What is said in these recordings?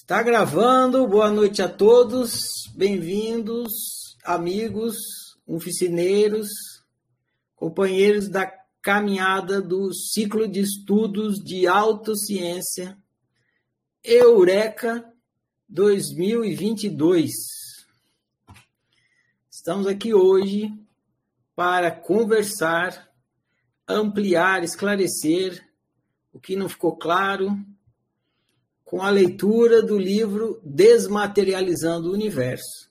Está gravando, boa noite a todos, bem-vindos, amigos, oficineiros, companheiros da caminhada do ciclo de estudos de autociência Eureka 2022. Estamos aqui hoje para conversar, ampliar, esclarecer o que não ficou claro com a leitura do livro Desmaterializando o Universo.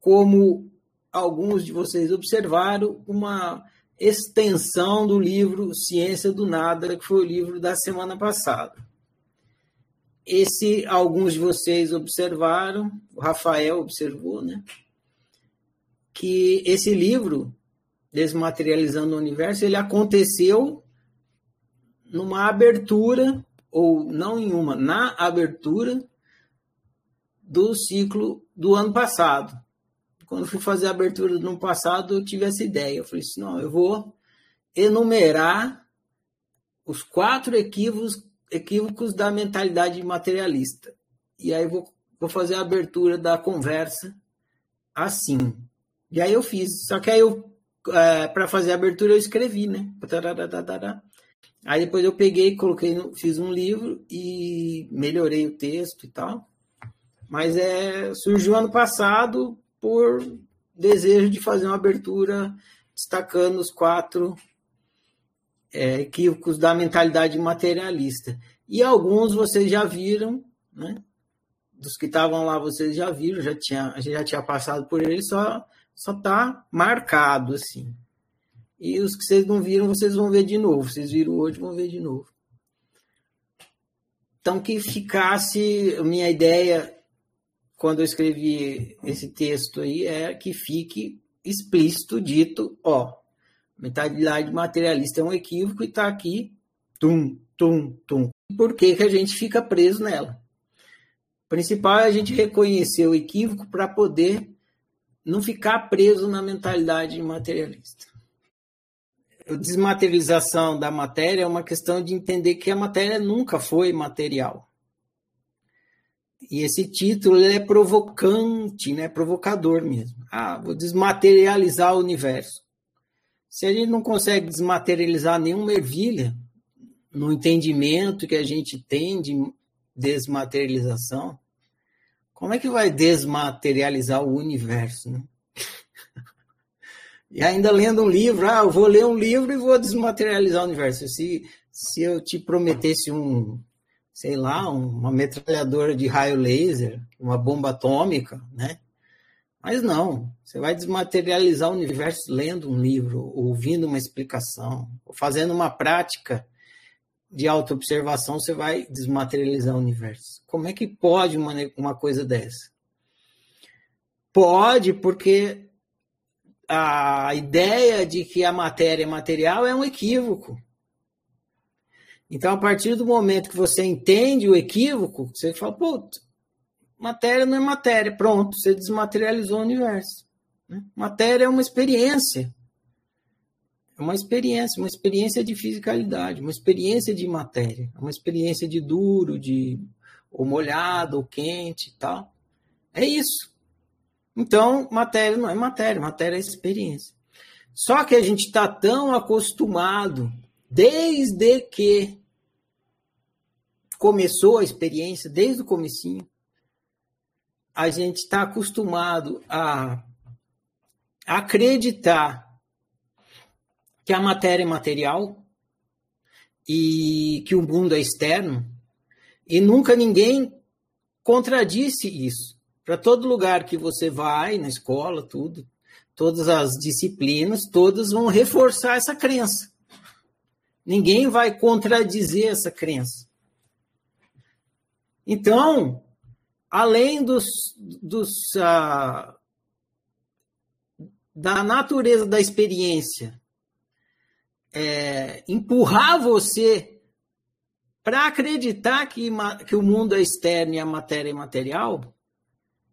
Como alguns de vocês observaram, uma extensão do livro Ciência do Nada, que foi o livro da semana passada. Esse, alguns de vocês observaram, o Rafael observou, né? Que esse livro, Desmaterializando o Universo, ele aconteceu numa abertura ou não em uma, na abertura do ciclo do ano passado. Quando fui fazer a abertura do ano passado, eu tive essa ideia. Eu falei assim: não, eu vou enumerar os quatro equívocos, equívocos da mentalidade materialista. E aí vou, vou fazer a abertura da conversa assim. E aí eu fiz. Só que aí eu, é, para fazer a abertura, eu escrevi, né? Aí depois eu peguei, coloquei, fiz um livro e melhorei o texto e tal. Mas é, surgiu ano passado por desejo de fazer uma abertura destacando os quatro é, equívocos da mentalidade materialista. E alguns vocês já viram, né? Dos que estavam lá vocês já viram, já tinha, a gente já tinha passado por ele, só só tá marcado assim. E os que vocês não viram, vocês vão ver de novo. Vocês viram hoje, vão ver de novo. Então, que ficasse, minha ideia, quando eu escrevi esse texto aí, é que fique explícito, dito, ó, mentalidade materialista é um equívoco e está aqui, tum, tum, tum. Por que, que a gente fica preso nela? O principal é a gente reconhecer o equívoco para poder não ficar preso na mentalidade materialista desmaterialização da matéria é uma questão de entender que a matéria nunca foi material. E esse título é provocante, né? provocador mesmo. Ah, vou desmaterializar o universo. Se a gente não consegue desmaterializar nenhuma ervilha no entendimento que a gente tem de desmaterialização, como é que vai desmaterializar o universo? Né? E ainda lendo um livro, ah, eu vou ler um livro e vou desmaterializar o universo. Se, se eu te prometesse um, sei lá, uma metralhadora de raio laser, uma bomba atômica, né? Mas não, você vai desmaterializar o universo lendo um livro, ouvindo uma explicação, fazendo uma prática de autoobservação, você vai desmaterializar o universo. Como é que pode uma, uma coisa dessa? Pode, porque a ideia de que a matéria é material é um equívoco. Então, a partir do momento que você entende o equívoco, você fala, pô, matéria não é matéria. Pronto, você desmaterializou o universo. Né? Matéria é uma experiência. É uma experiência, uma experiência de fisicalidade, uma experiência de matéria, uma experiência de duro, de ou molhado, ou quente e tal. É isso. Então, matéria não é matéria, matéria é experiência. Só que a gente está tão acostumado, desde que começou a experiência, desde o comecinho, a gente está acostumado a acreditar que a matéria é material e que o mundo é externo, e nunca ninguém contradisse isso. Para todo lugar que você vai, na escola, tudo, todas as disciplinas, todas vão reforçar essa crença. Ninguém vai contradizer essa crença. Então, além dos, dos uh, da natureza da experiência é, empurrar você para acreditar que, que o mundo é externo e a matéria é material,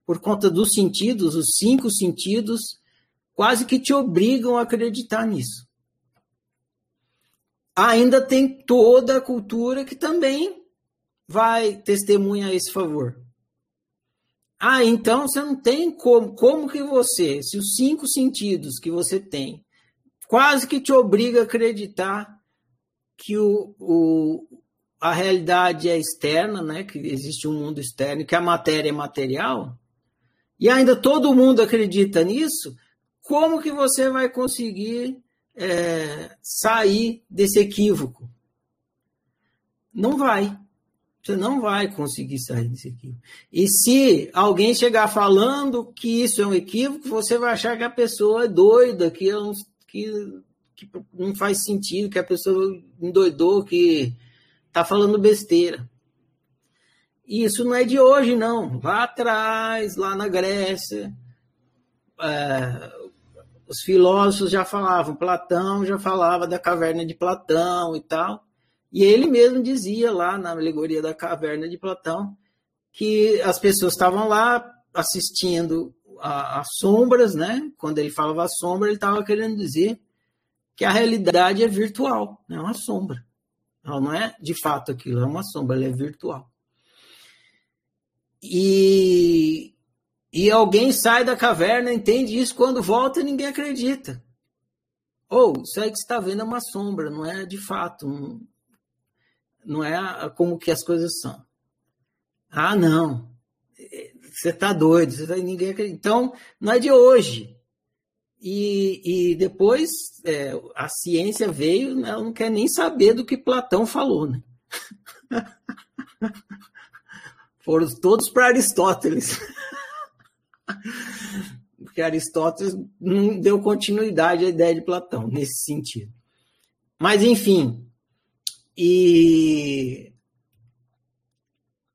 por conta dos sentidos, os cinco sentidos, quase que te obrigam a acreditar nisso. Ainda tem toda a cultura que também vai testemunhar esse favor? Ah, então você não tem como. Como que você, se os cinco sentidos que você tem, quase que te obriga a acreditar que o, o, a realidade é externa, né? que existe um mundo externo, que a matéria é material, e ainda todo mundo acredita nisso, como que você vai conseguir é, sair desse equívoco? Não vai. Você não vai conseguir sair desse equívoco. E se alguém chegar falando que isso é um equívoco, você vai achar que a pessoa é doida, que, que, que não faz sentido, que a pessoa endoidou, que está falando besteira. E isso não é de hoje, não. Lá atrás, lá na Grécia, é, os filósofos já falavam, Platão já falava da caverna de Platão e tal. E ele mesmo dizia lá na alegoria da caverna de Platão que as pessoas estavam lá assistindo as sombras, né? Quando ele falava sombra, ele estava querendo dizer que a realidade é virtual, é uma sombra. Ela não é de fato aquilo, é uma sombra, ela é virtual. E e alguém sai da caverna, entende isso, quando volta ninguém acredita. Ou, isso aí que você está vendo é uma sombra, não é de fato, não, não é como que as coisas são. Ah, não, você está doido, você tá, ninguém acredita. Então, não é de hoje. E, e depois é, a ciência veio, né, ela não quer nem saber do que Platão falou. Né? Foram todos para Aristóteles. Porque Aristóteles não deu continuidade à ideia de Platão nesse sentido. Mas, enfim, e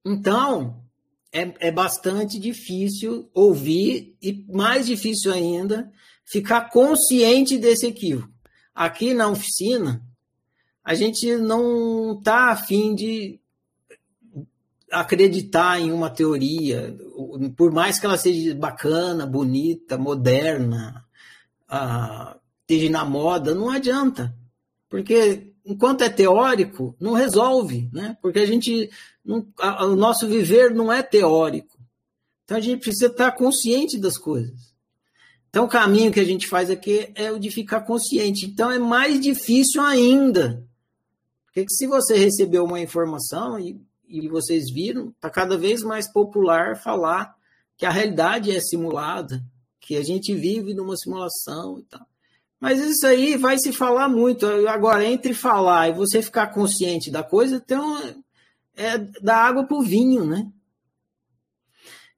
então é, é bastante difícil ouvir e mais difícil ainda ficar consciente desse equívoco. Aqui na oficina, a gente não está afim de acreditar em uma teoria, por mais que ela seja bacana, bonita, moderna, uh, esteja na moda, não adianta. Porque enquanto é teórico, não resolve, né? Porque a gente. Não, a, o nosso viver não é teórico. Então a gente precisa estar consciente das coisas. Então o caminho que a gente faz aqui é o de ficar consciente. Então é mais difícil ainda. Porque se você recebeu uma informação e e vocês viram, está cada vez mais popular falar que a realidade é simulada, que a gente vive numa simulação e tal. Mas isso aí vai se falar muito. Agora, entre falar e você ficar consciente da coisa, então é da água para o vinho, né?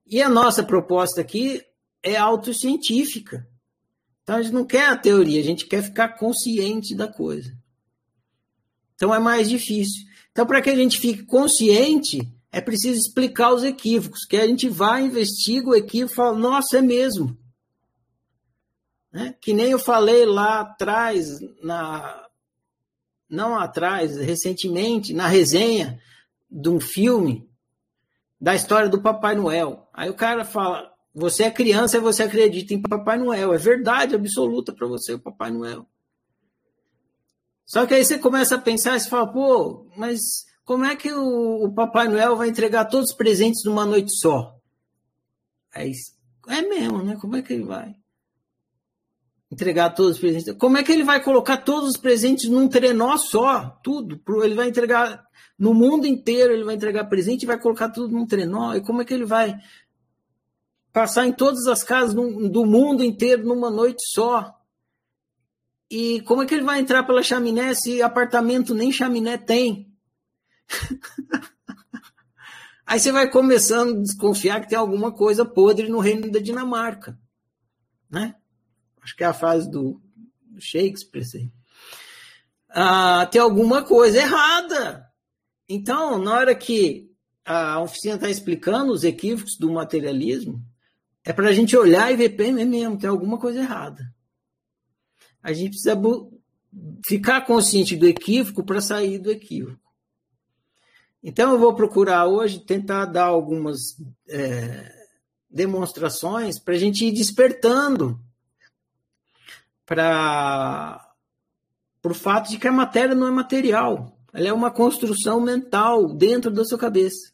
E a nossa proposta aqui é autocientífica. Então a gente não quer a teoria, a gente quer ficar consciente da coisa. Então é mais difícil. Então, para que a gente fique consciente, é preciso explicar os equívocos, que a gente vai, investiga o equívoco e fala, nossa, é mesmo. Né? Que nem eu falei lá atrás, na, não atrás, recentemente, na resenha de um filme da história do Papai Noel. Aí o cara fala, você é criança e você acredita em Papai Noel. É verdade absoluta para você o Papai Noel. Só que aí você começa a pensar e fala, pô, mas como é que o, o, Papai Noel vai entregar todos os presentes numa noite só? Aí, é mesmo, né? Como é que ele vai entregar todos os presentes? Como é que ele vai colocar todos os presentes num trenó só? Tudo. Ele vai entregar no mundo inteiro, ele vai entregar presente e vai colocar tudo num trenó. E como é que ele vai passar em todas as casas do mundo inteiro numa noite só? E como é que ele vai entrar pela chaminé se apartamento nem chaminé tem? Aí você vai começando a desconfiar que tem alguma coisa podre no reino da Dinamarca. Né? Acho que é a frase do, Shakespeare. Assim. Ah, tem alguma coisa errada. Então, na hora que a oficina está explicando os equívocos do materialismo, é para a gente olhar e ver, bem mesmo, tem alguma coisa errada a gente precisa ficar consciente do equívoco para sair do equívoco. Então, eu vou procurar hoje tentar dar algumas é, demonstrações para a gente ir despertando para o fato de que a matéria não é material. Ela é uma construção mental dentro da sua cabeça.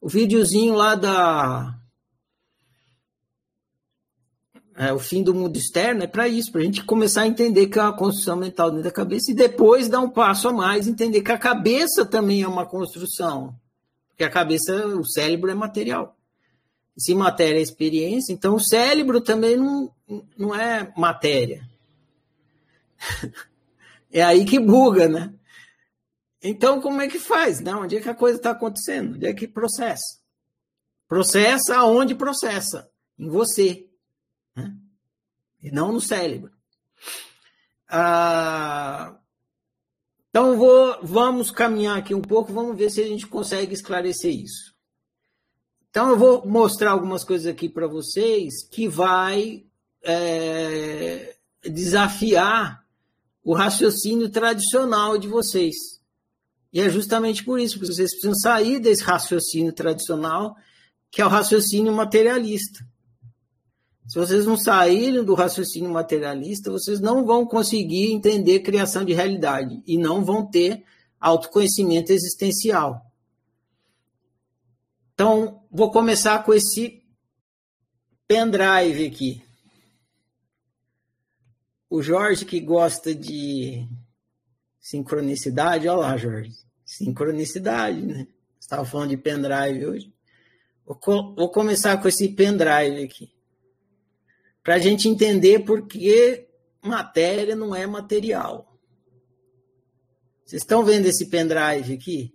O videozinho lá da. É, o fim do mundo externo é para isso, para a gente começar a entender que é uma construção mental dentro da cabeça e depois dar um passo a mais, entender que a cabeça também é uma construção. Porque a cabeça, o cérebro é material. Se matéria é experiência, então o cérebro também não, não é matéria. é aí que buga, né? Então, como é que faz? Não, onde é que a coisa está acontecendo? Onde é que processa? Processa aonde processa? Em você. Né? E não no cérebro. Ah, então, vou, vamos caminhar aqui um pouco, vamos ver se a gente consegue esclarecer isso. Então, eu vou mostrar algumas coisas aqui para vocês que vai é, desafiar o raciocínio tradicional de vocês. E é justamente por isso, porque vocês precisam sair desse raciocínio tradicional, que é o raciocínio materialista. Se vocês não saírem do raciocínio materialista, vocês não vão conseguir entender criação de realidade e não vão ter autoconhecimento existencial. Então, vou começar com esse pendrive aqui o Jorge que gosta de sincronicidade, olha lá, Jorge, sincronicidade, né? Estava falando de pendrive hoje. Vou, co vou começar com esse pendrive aqui, para a gente entender por que matéria não é material. Vocês estão vendo esse pendrive aqui?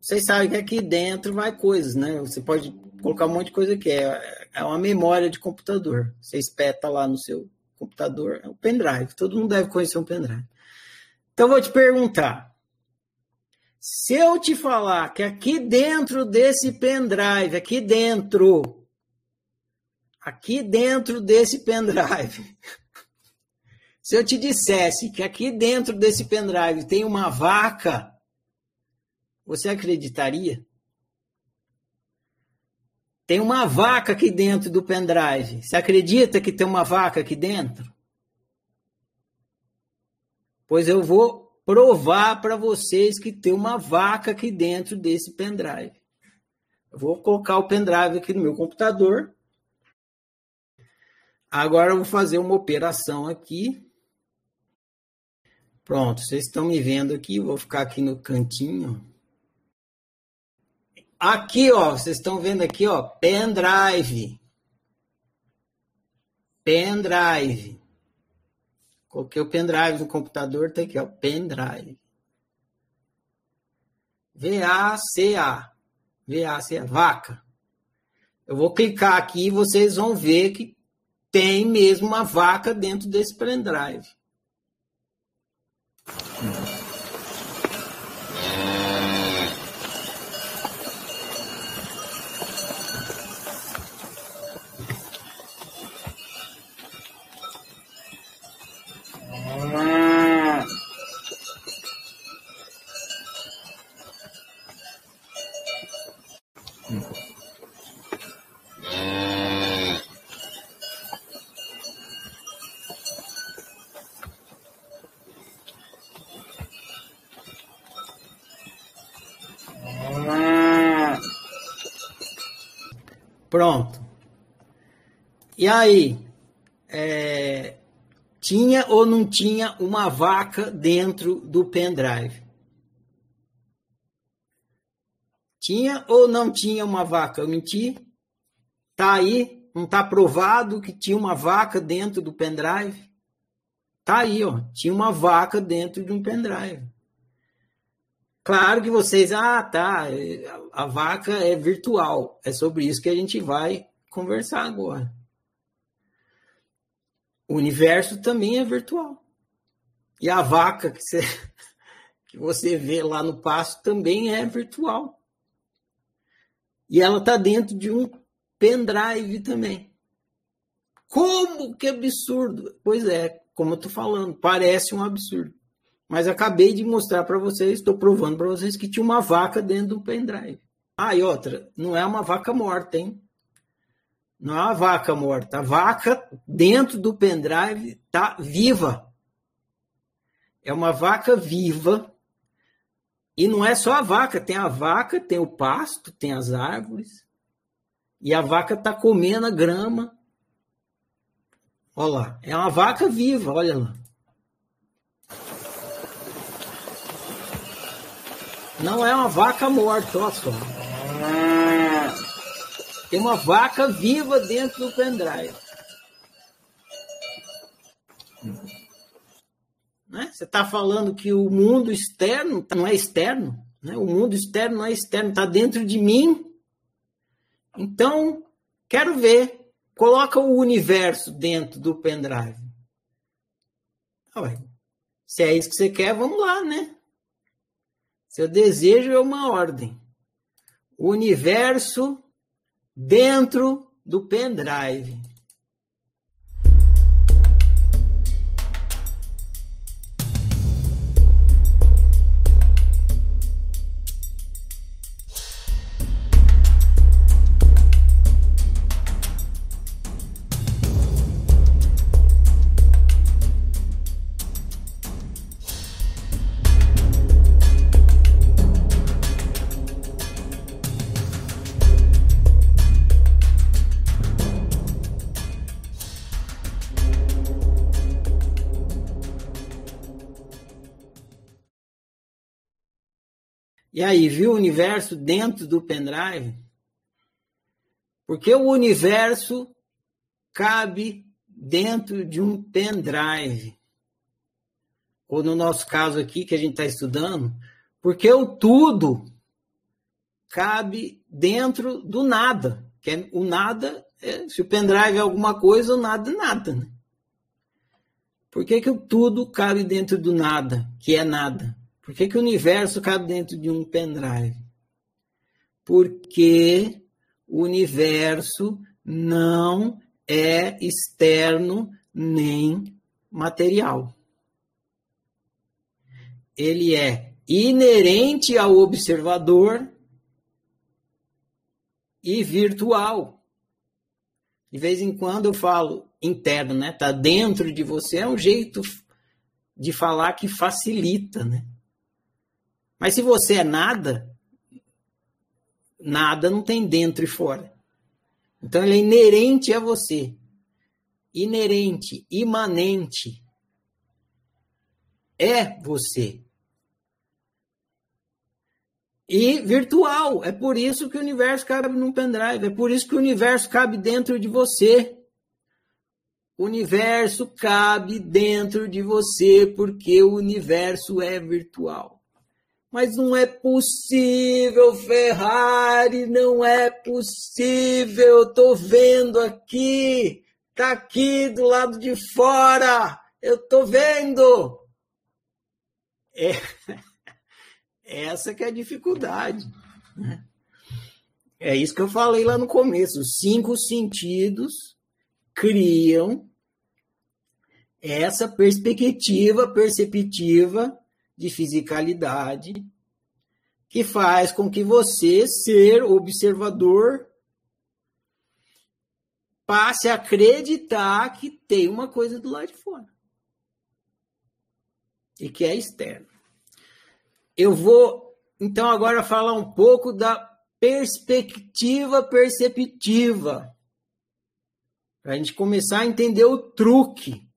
Vocês sabem que aqui dentro vai coisas, né? Você pode colocar um monte de coisa aqui. É, é uma memória de computador. Você espeta lá no seu computador é o pendrive. Todo mundo deve conhecer um pendrive. Então, vou te perguntar. Se eu te falar que aqui dentro desse pendrive, aqui dentro, aqui dentro desse pendrive, se eu te dissesse que aqui dentro desse pendrive tem uma vaca, você acreditaria? Tem uma vaca aqui dentro do pendrive. Você acredita que tem uma vaca aqui dentro? Pois eu vou provar para vocês que tem uma vaca aqui dentro desse pendrive. Eu vou colocar o pendrive aqui no meu computador. Agora eu vou fazer uma operação aqui. Pronto, vocês estão me vendo aqui. Vou ficar aqui no cantinho. Aqui, ó, vocês estão vendo aqui, ó, pendrive. Pendrive. Coloquei o pendrive no computador, tá aqui, ó, pendrive. V-A-C-A. V-A-C-A, vaca. Eu vou clicar aqui e vocês vão ver que tem mesmo uma vaca dentro desse pendrive. E aí, é, tinha ou não tinha uma vaca dentro do pendrive? Tinha ou não tinha uma vaca? Eu menti? Tá aí, não tá provado que tinha uma vaca dentro do pendrive? Tá aí, ó, tinha uma vaca dentro de um pendrive. Claro que vocês, ah, tá, a vaca é virtual. É sobre isso que a gente vai conversar agora. O universo também é virtual. E a vaca que você, que você vê lá no pasto também é virtual. E ela está dentro de um pendrive também. Como que absurdo! Pois é, como eu estou falando, parece um absurdo. Mas acabei de mostrar para vocês, estou provando para vocês que tinha uma vaca dentro do pendrive. Ah, e outra, não é uma vaca morta, hein? Não é uma vaca morta. A vaca dentro do pendrive está viva. É uma vaca viva E não é só a vaca, tem a vaca, tem o pasto, tem as árvores. E a vaca está comendo a grama. Olha lá, é uma vaca viva, olha lá. Não é uma vaca morta, olha só. Tem uma vaca viva dentro do pendrive. Né? Você está falando que o mundo externo não é externo, né? o mundo externo não é externo, está dentro de mim. Então, quero ver. Coloca o universo dentro do pendrive. se é isso que você quer, vamos lá, né? Seu desejo é uma ordem. O universo dentro do pendrive. E aí, viu o universo dentro do pendrive? Porque o universo cabe dentro de um pendrive. Ou no nosso caso aqui, que a gente está estudando, porque o tudo cabe dentro do nada. Que é, o nada, é, se o pendrive é alguma coisa, o nada é nada. Né? Por que, que o tudo cabe dentro do nada, que é nada? Por que, que o universo cabe dentro de um pendrive? Porque o universo não é externo nem material. Ele é inerente ao observador e virtual. De vez em quando eu falo interno, né? Tá dentro de você é um jeito de falar que facilita, né? Mas se você é nada, nada não tem dentro e fora. Então ele é inerente a você. Inerente, imanente. É você. E virtual. É por isso que o universo cabe num pendrive. É por isso que o universo cabe dentro de você. O universo cabe dentro de você porque o universo é virtual. Mas não é possível, Ferrari, não é possível. Eu tô vendo aqui, tá aqui do lado de fora. Eu tô vendo. É, essa que é a dificuldade. Né? É isso que eu falei lá no começo. Os cinco sentidos criam essa perspectiva perceptiva de fisicalidade que faz com que você, ser observador, passe a acreditar que tem uma coisa do lado de fora e que é externo. Eu vou então agora falar um pouco da perspectiva perceptiva para a gente começar a entender o truque.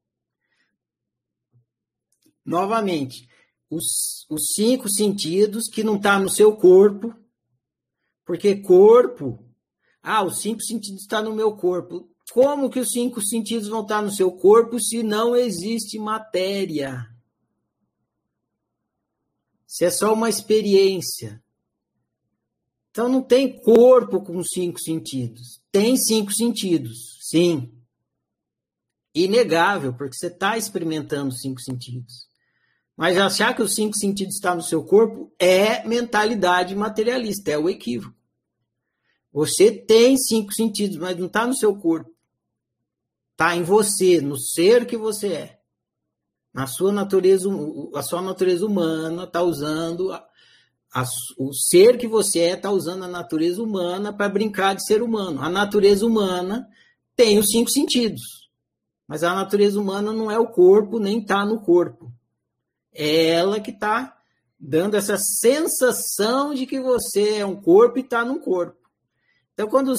Novamente, os, os cinco sentidos que não está no seu corpo, porque corpo, ah, os cinco sentidos estão tá no meu corpo. Como que os cinco sentidos vão estar tá no seu corpo se não existe matéria? Se é só uma experiência. Então não tem corpo com cinco sentidos. Tem cinco sentidos, sim. Inegável, porque você está experimentando cinco sentidos. Mas achar que os cinco sentidos estão no seu corpo é mentalidade materialista, é o equívoco. Você tem cinco sentidos, mas não está no seu corpo. Está em você, no ser que você é. Na sua natureza, a sua natureza humana está usando a, a, o ser que você é está usando a natureza humana para brincar de ser humano. A natureza humana tem os cinco sentidos, mas a natureza humana não é o corpo nem está no corpo. É ela que está dando essa sensação de que você é um corpo e está num corpo. Então, quando,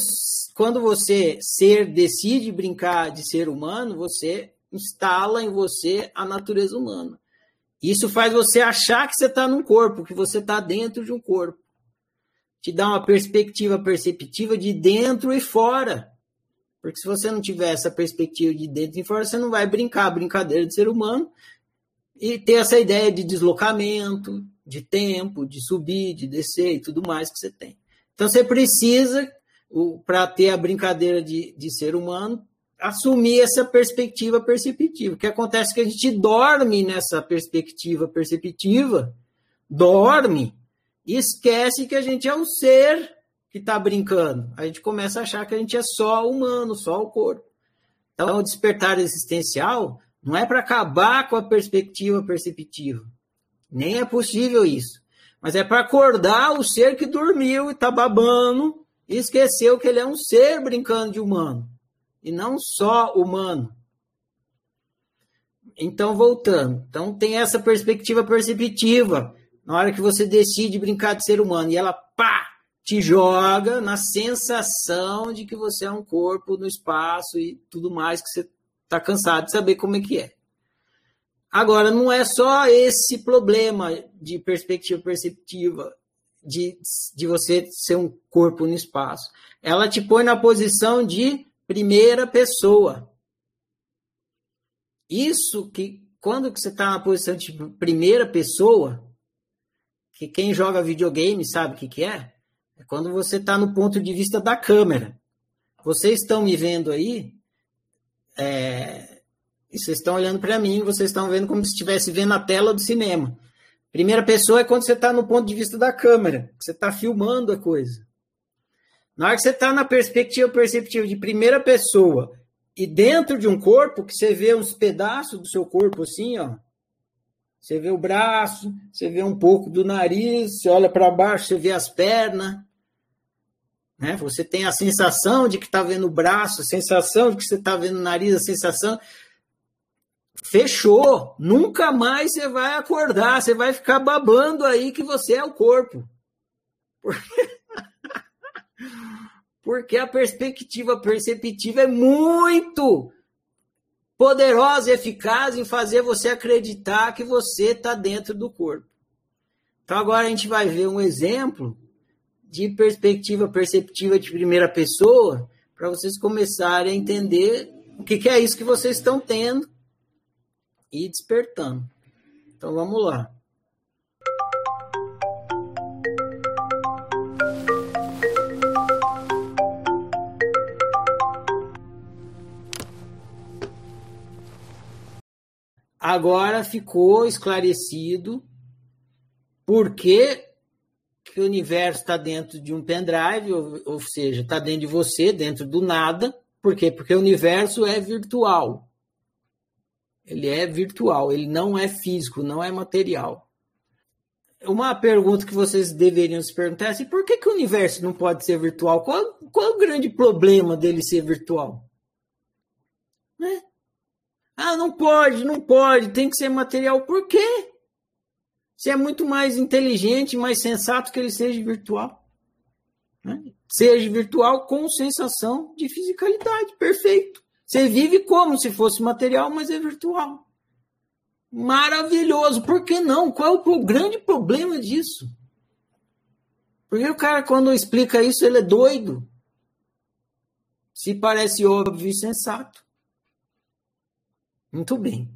quando você ser decide brincar de ser humano, você instala em você a natureza humana. Isso faz você achar que você está num corpo, que você está dentro de um corpo. Te dá uma perspectiva perceptiva de dentro e fora. Porque se você não tiver essa perspectiva de dentro e fora, você não vai brincar a brincadeira de ser humano e ter essa ideia de deslocamento, de tempo, de subir, de descer e tudo mais que você tem. Então você precisa, para ter a brincadeira de, de ser humano, assumir essa perspectiva perceptiva. O que acontece é que a gente dorme nessa perspectiva perceptiva, dorme, e esquece que a gente é um ser que está brincando. A gente começa a achar que a gente é só humano, só o corpo. Então, o despertar existencial não é para acabar com a perspectiva perceptiva. Nem é possível isso. Mas é para acordar o ser que dormiu e está babando e esqueceu que ele é um ser brincando de humano e não só humano. Então, voltando. Então, tem essa perspectiva perceptiva. Na hora que você decide brincar de ser humano e ela, pá, te joga na sensação de que você é um corpo no espaço e tudo mais, que você está cansado de saber como é que é. Agora, não é só esse problema de perspectiva perceptiva, de, de você ser um corpo no espaço. Ela te põe na posição de primeira pessoa. Isso que quando que você está na posição de primeira pessoa, que quem joga videogame sabe o que, que é? É quando você está no ponto de vista da câmera. Vocês estão me vendo aí, é, e vocês estão olhando para mim, vocês estão vendo como se estivesse vendo a tela do cinema. Primeira pessoa é quando você está no ponto de vista da câmera, você está filmando a coisa. Na hora que você está na perspectiva perceptiva de primeira pessoa e dentro de um corpo, que você vê uns pedaços do seu corpo assim, ó. Você vê o braço, você vê um pouco do nariz, você olha para baixo, você vê as pernas. Né? Você tem a sensação de que está vendo o braço, a sensação de que você está vendo o nariz, a sensação. Fechou. Nunca mais você vai acordar. Você vai ficar babando aí que você é o corpo. Porque porque a perspectiva perceptiva é muito poderosa e eficaz em fazer você acreditar que você está dentro do corpo. Então, agora a gente vai ver um exemplo de perspectiva perceptiva de primeira pessoa para vocês começarem a entender o que, que é isso que vocês estão tendo e despertando. Então, vamos lá. Agora ficou esclarecido por que, o universo está dentro de um pendrive, ou, ou seja, está dentro de você, dentro do nada. Por quê? Porque o universo é virtual. Ele é virtual, ele não é físico, não é material. Uma pergunta que vocês deveriam se perguntar é assim, por que, que o universo não pode ser virtual? Qual, qual é o grande problema dele ser virtual? Né? Ah, não pode, não pode, tem que ser material. Por quê? Você é muito mais inteligente, mais sensato que ele seja virtual. Né? Seja virtual com sensação de fisicalidade, perfeito. Você vive como se fosse material, mas é virtual. Maravilhoso. Por que não? Qual é o grande problema disso? Porque o cara, quando explica isso, ele é doido. Se parece óbvio e sensato. Muito bem.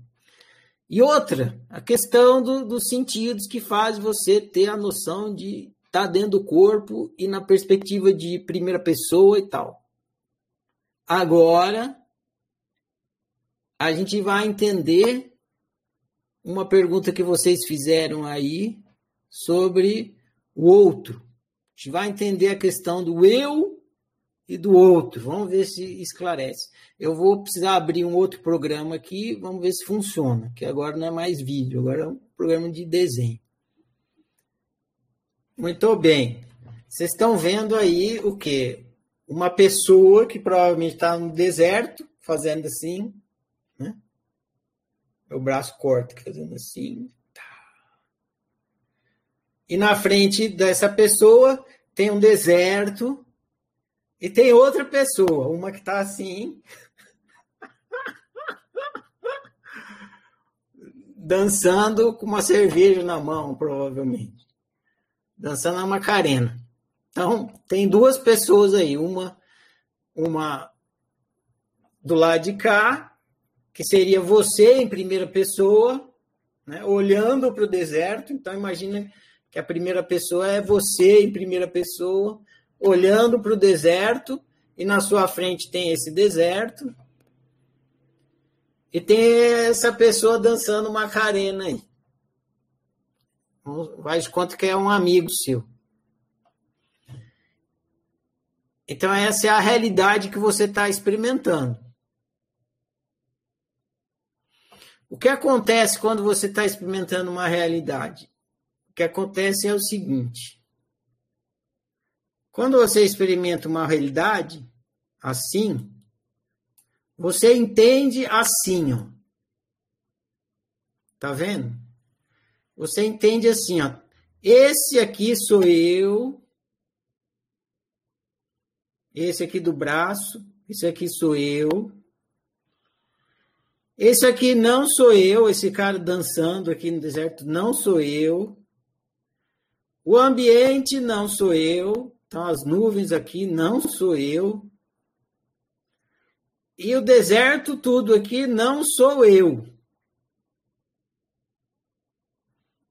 E outra, a questão do, dos sentidos que faz você ter a noção de estar tá dentro do corpo e na perspectiva de primeira pessoa e tal. Agora, a gente vai entender uma pergunta que vocês fizeram aí sobre o outro. A gente vai entender a questão do eu e do outro. Vamos ver se esclarece. Eu vou precisar abrir um outro programa aqui, vamos ver se funciona, que agora não é mais vídeo, agora é um programa de desenho. Muito bem. Vocês estão vendo aí o quê? Uma pessoa que provavelmente está no deserto, fazendo assim, né? O braço corta, fazendo assim. Tá. E na frente dessa pessoa tem um deserto e tem outra pessoa, uma que está assim, dançando com uma cerveja na mão, provavelmente. Dançando a Macarena. Então, tem duas pessoas aí, uma uma do lado de cá, que seria você em primeira pessoa, né, olhando para o deserto. Então, imagina que a primeira pessoa é você em primeira pessoa, olhando para o deserto, e na sua frente tem esse deserto, e tem essa pessoa dançando Macarena aí. Faz conta que é um amigo seu. Então, essa é a realidade que você está experimentando. O que acontece quando você está experimentando uma realidade? O que acontece é o seguinte: quando você experimenta uma realidade assim, você entende assim, ó. Tá vendo? Você entende assim, ó. Esse aqui sou eu. Esse aqui do braço, esse aqui sou eu. Esse aqui não sou eu, esse cara dançando aqui no deserto não sou eu. O ambiente não sou eu, então as nuvens aqui não sou eu. E o deserto, tudo aqui, não sou eu.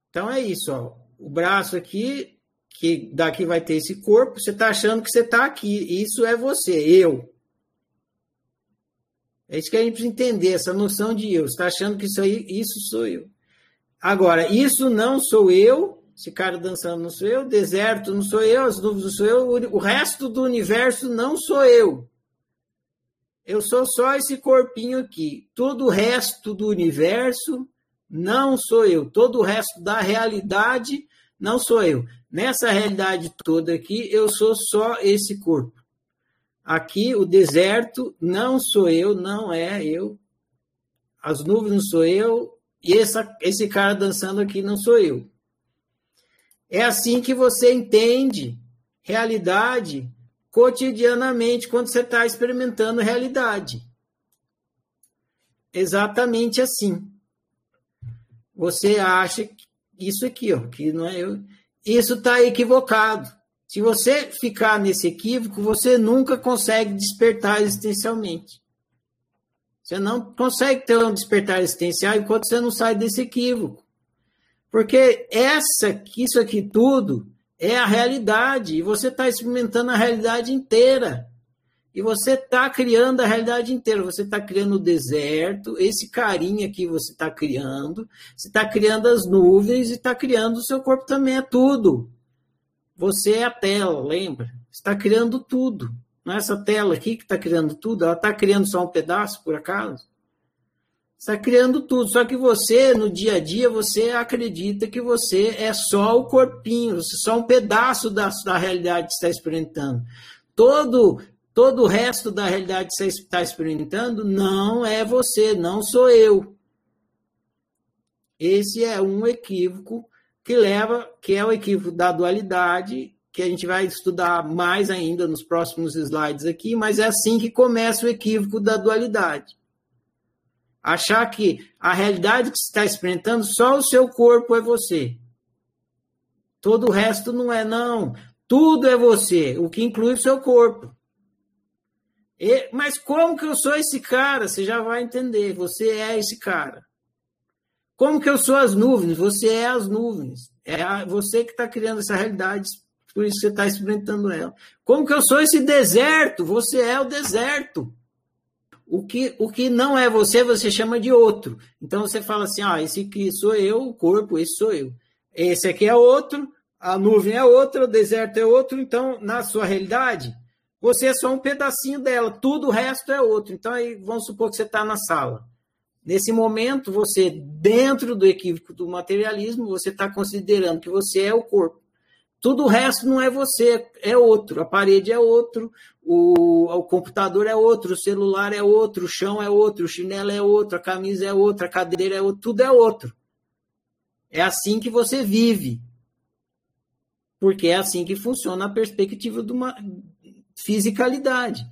Então é isso, ó. O braço aqui, que daqui vai ter esse corpo, você está achando que você está aqui. Isso é você, eu. É isso que a gente precisa entender, essa noção de eu. Você está achando que isso aí, isso sou eu. Agora, isso não sou eu, esse cara dançando não sou eu, deserto não sou eu, as nuvens não sou eu, o resto do universo não sou eu. Eu sou só esse corpinho aqui. Todo o resto do universo não sou eu. Todo o resto da realidade não sou eu. Nessa realidade toda aqui, eu sou só esse corpo. Aqui, o deserto não sou eu, não é eu. As nuvens não sou eu. E essa, esse cara dançando aqui não sou eu. É assim que você entende realidade cotidianamente quando você está experimentando realidade. Exatamente assim. Você acha isso aqui, ó, que não é eu. Isso está equivocado. Se você ficar nesse equívoco, você nunca consegue despertar existencialmente. Você não consegue ter um despertar existencial enquanto você não sai desse equívoco. Porque essa, isso aqui tudo é a realidade. E você está experimentando a realidade inteira. E você está criando a realidade inteira. Você está criando o deserto, esse carinha que você está criando. Você está criando as nuvens e está criando o seu corpo também. É tudo. Você é a tela, lembra? Está criando tudo. Não é essa tela aqui que está criando tudo. Ela está criando só um pedaço, por acaso? Está criando tudo. Só que você, no dia a dia, você acredita que você é só o corpinho, só um pedaço da, da realidade que está experimentando. Todo, todo o resto da realidade que você está experimentando não é você, não sou eu. Esse é um equívoco que leva, que é o equívoco da dualidade, que a gente vai estudar mais ainda nos próximos slides aqui, mas é assim que começa o equívoco da dualidade. Achar que a realidade que você está experimentando, só o seu corpo é você. Todo o resto não é, não. Tudo é você, o que inclui o seu corpo. E, mas como que eu sou esse cara? Você já vai entender. Você é esse cara. Como que eu sou as nuvens? Você é as nuvens. É a, você que está criando essa realidade, por isso você está experimentando ela. Como que eu sou esse deserto? Você é o deserto. O que, o que não é você, você chama de outro. Então você fala assim: ah, esse aqui sou eu, o corpo, esse sou eu. Esse aqui é outro, a nuvem é outra, o deserto é outro. Então, na sua realidade, você é só um pedacinho dela, tudo o resto é outro. Então, aí vamos supor que você está na sala. Nesse momento, você, dentro do equívoco do materialismo, você está considerando que você é o corpo. Tudo o resto não é você, é outro. A parede é outro, o, o computador é outro, o celular é outro, o chão é outro, o chinelo é outro, a camisa é outra, a cadeira é outra, tudo é outro. É assim que você vive. Porque é assim que funciona a perspectiva de uma fisicalidade.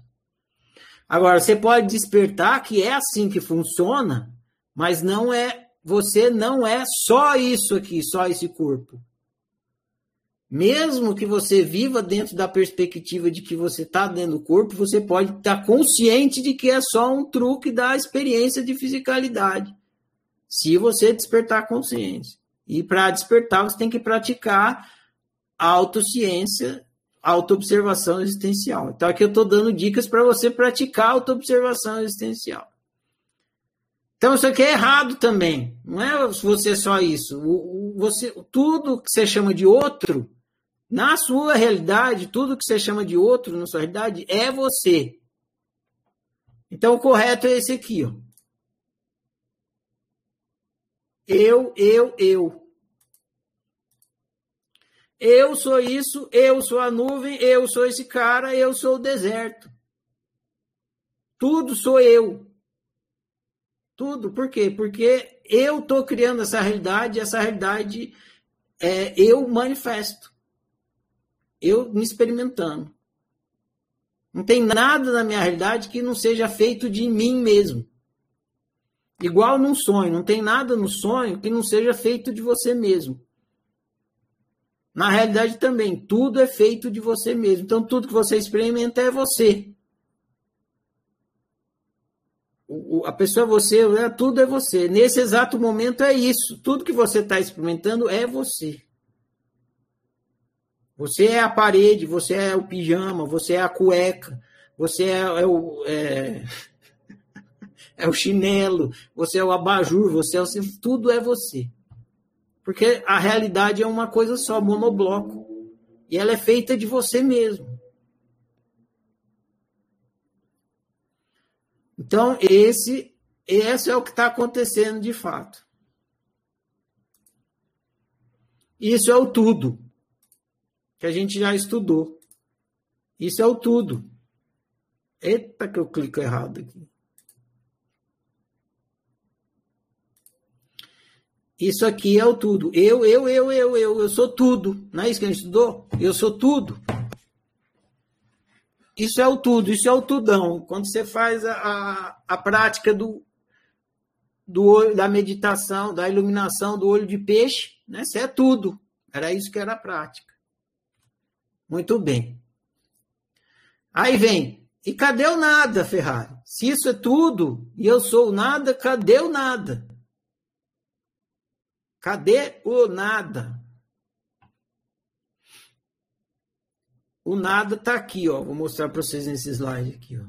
Agora, você pode despertar que é assim que funciona, mas não é, você não é só isso aqui, só esse corpo. Mesmo que você viva dentro da perspectiva de que você está dentro do corpo, você pode estar tá consciente de que é só um truque da experiência de fisicalidade. Se você despertar consciência. E para despertar, você tem que praticar a autociência, autoobservação existencial. Então, aqui eu estou dando dicas para você praticar a autoobservação existencial. Então, isso aqui é errado também. Não é você só isso. Você, tudo que você chama de outro, na sua realidade, tudo que você chama de outro na sua realidade é você. Então, o correto é esse aqui. Ó. Eu, eu, eu. Eu sou isso, eu sou a nuvem, eu sou esse cara, eu sou o deserto. Tudo sou eu. Tudo. Por quê? Porque eu estou criando essa realidade, essa realidade é, eu manifesto. Eu me experimentando. Não tem nada na minha realidade que não seja feito de mim mesmo. Igual num sonho, não tem nada no sonho que não seja feito de você mesmo. Na realidade também, tudo é feito de você mesmo. Então, tudo que você experimenta é você. A pessoa é você, né? tudo é você. Nesse exato momento é isso. Tudo que você está experimentando é você. Você é a parede, você é o pijama, você é a cueca, você é, é o. É, é o chinelo, você é o abajur, você é o. Tudo é você. Porque a realidade é uma coisa só, monobloco. E ela é feita de você mesmo. Então, esse, esse é o que está acontecendo de fato. Isso é o tudo, que a gente já estudou. Isso é o tudo. Eita, que eu clico errado aqui. Isso aqui é o tudo. Eu, eu, eu, eu, eu, eu sou tudo. Não é isso que a gente estudou? Eu sou tudo. Isso é o tudo, isso é o tudão. Quando você faz a, a, a prática do, do olho, da meditação, da iluminação do olho de peixe, né? Isso é tudo. Era isso que era a prática. Muito bem. Aí vem, e cadê o nada, Ferrari? Se isso é tudo e eu sou o nada, cadê o nada? Cadê o nada? O nada está aqui, ó. Vou mostrar para vocês nesse slide aqui, ó.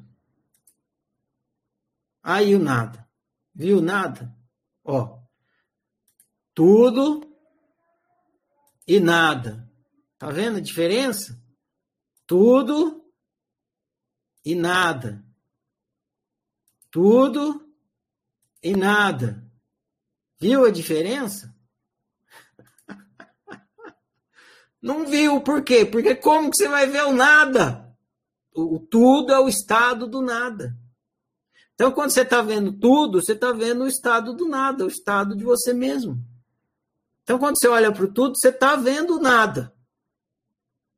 Aí o nada. Viu nada? Ó. Tudo e nada. Tá vendo a diferença? Tudo e nada. Tudo e nada. Viu a diferença? Não viu, por quê? Porque como que você vai ver o nada? O tudo é o estado do nada. Então, quando você está vendo tudo, você está vendo o estado do nada, o estado de você mesmo. Então, quando você olha para o tudo, você está vendo nada.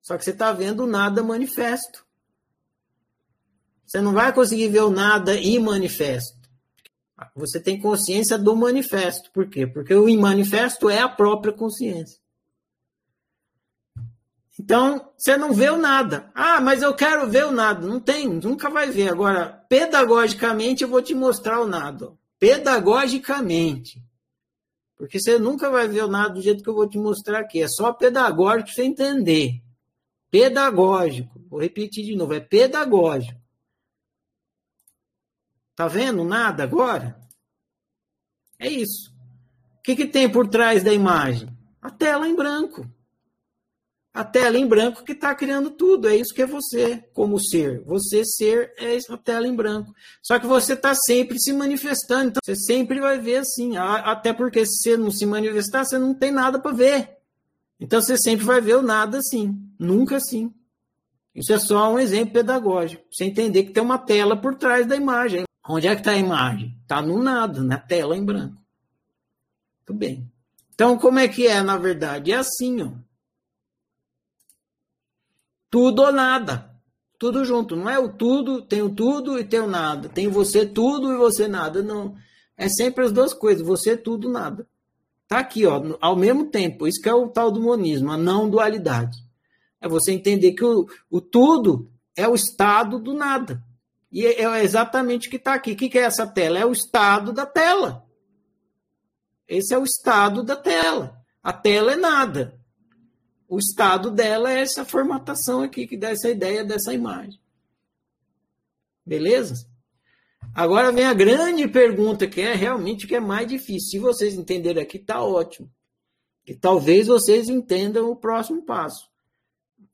Só que você está vendo nada manifesto. Você não vai conseguir ver o nada imanifesto. Você tem consciência do manifesto. Por quê? Porque o imanifesto é a própria consciência. Então, você não vê o nada. Ah, mas eu quero ver o nada. Não tem, nunca vai ver. Agora, pedagogicamente, eu vou te mostrar o nada. Pedagogicamente. Porque você nunca vai ver o nada do jeito que eu vou te mostrar aqui. É só pedagógico você entender. Pedagógico. Vou repetir de novo. É pedagógico. Tá vendo nada agora? É isso. O que, que tem por trás da imagem? A tela em branco a tela em branco que está criando tudo. É isso que é você, como ser. Você ser é a tela em branco. Só que você está sempre se manifestando. Então, você sempre vai ver assim. Até porque se você não se manifestar, você não tem nada para ver. Então, você sempre vai ver o nada assim. Nunca assim. Isso é só um exemplo pedagógico. Você entender que tem uma tela por trás da imagem. Onde é que está a imagem? Está no nada, na tela em branco. Muito bem. Então, como é que é, na verdade? É assim, ó. tudo ou nada. Tudo junto. Não é o tudo, tem o tudo e tem o nada. Tem você tudo e você nada. Não. É sempre as duas coisas. Você tudo, nada. Tá aqui, ó, ao mesmo tempo. Isso que é o tal do monismo, a não dualidade. É você entender que o, o tudo é o estado do nada. E é, é exatamente o que está aqui. O que é essa tela? É o estado da tela. Esse é o estado da tela. A tela é nada. O estado dela é essa formatação aqui, que dá essa ideia dessa imagem. Beleza? Agora vem a grande pergunta, que é realmente o que é mais difícil. Se vocês entenderem aqui, está ótimo. E talvez vocês entendam o próximo passo.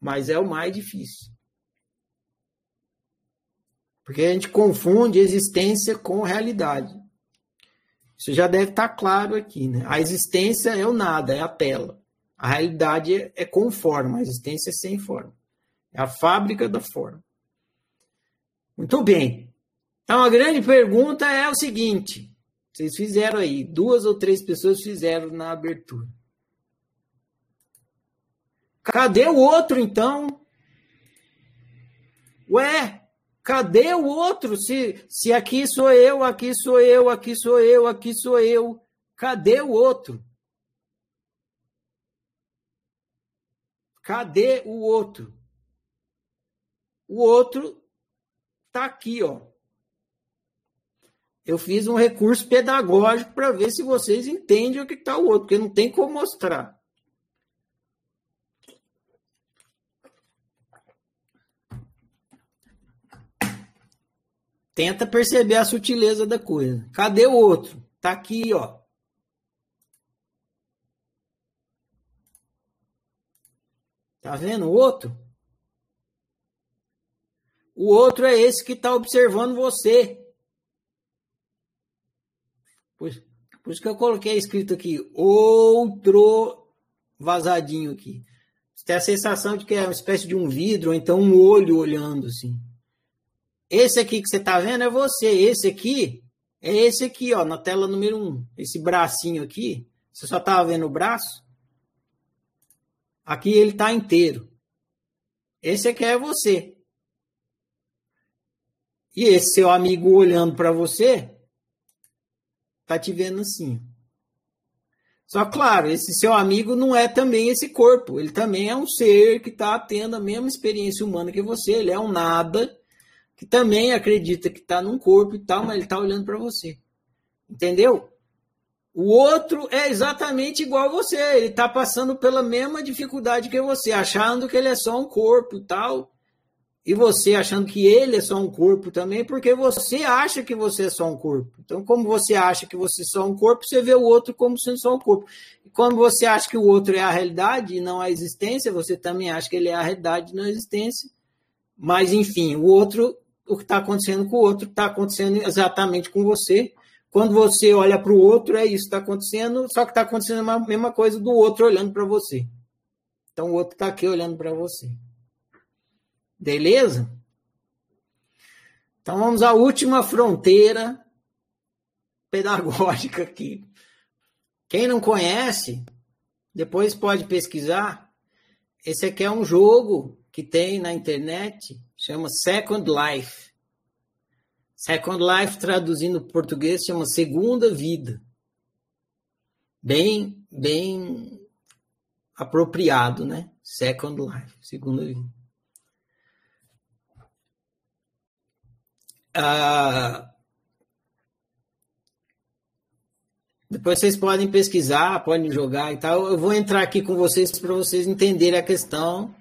Mas é o mais difícil. Porque a gente confunde existência com realidade. Isso já deve estar claro aqui, né? A existência é o nada, é a tela. A realidade é, é com forma, a existência é sem forma. É a fábrica da forma. Muito bem. Então a grande pergunta é o seguinte: vocês fizeram aí, duas ou três pessoas fizeram na abertura. Cadê o outro então? Ué, cadê o outro? Se, se aqui sou eu, aqui sou eu, aqui sou eu, aqui sou eu, cadê o outro? Cadê o outro? O outro tá aqui, ó eu fiz um recurso pedagógico para ver se vocês entendem o que está o outro, porque não tem como mostrar. Tenta perceber a sutileza da coisa. Cadê o outro? Tá aqui, ó. Tá vendo o outro? O outro é esse que está observando você. Por, por isso que eu coloquei escrito aqui, outro vazadinho aqui. Você tem a sensação de que é uma espécie de um vidro, ou então um olho olhando assim. Esse aqui que você está vendo é você. Esse aqui é esse aqui, ó, na tela número 1. Um. Esse bracinho aqui. Você só estava vendo o braço? Aqui ele está inteiro. Esse aqui é você. E esse seu amigo olhando para você tá te vendo assim. Só claro, esse seu amigo não é também esse corpo, ele também é um ser que está tendo a mesma experiência humana que você, ele é um nada que também acredita que está num corpo e tal, mas ele está olhando para você. Entendeu? O outro é exatamente igual a você, ele está passando pela mesma dificuldade que você, achando que ele é só um corpo e tal, e você achando que ele é só um corpo também, porque você acha que você é só um corpo. Então, como você acha que você é só um corpo, você vê o outro como sendo só um corpo. E quando você acha que o outro é a realidade e não a existência, você também acha que ele é a realidade e não a existência. Mas, enfim, o outro, o que está acontecendo com o outro, está acontecendo exatamente com você. Quando você olha para o outro, é isso que está acontecendo, só que está acontecendo a mesma coisa do outro olhando para você. Então, o outro está aqui olhando para você. Beleza? Então vamos à última fronteira pedagógica aqui. Quem não conhece, depois pode pesquisar. Esse aqui é um jogo que tem na internet, chama Second Life. Second Life, traduzindo para português, chama Segunda Vida. Bem, bem apropriado, né? Second Life, Segunda Vida. Ah, depois vocês podem pesquisar, podem jogar e tal. Eu vou entrar aqui com vocês para vocês entenderem a questão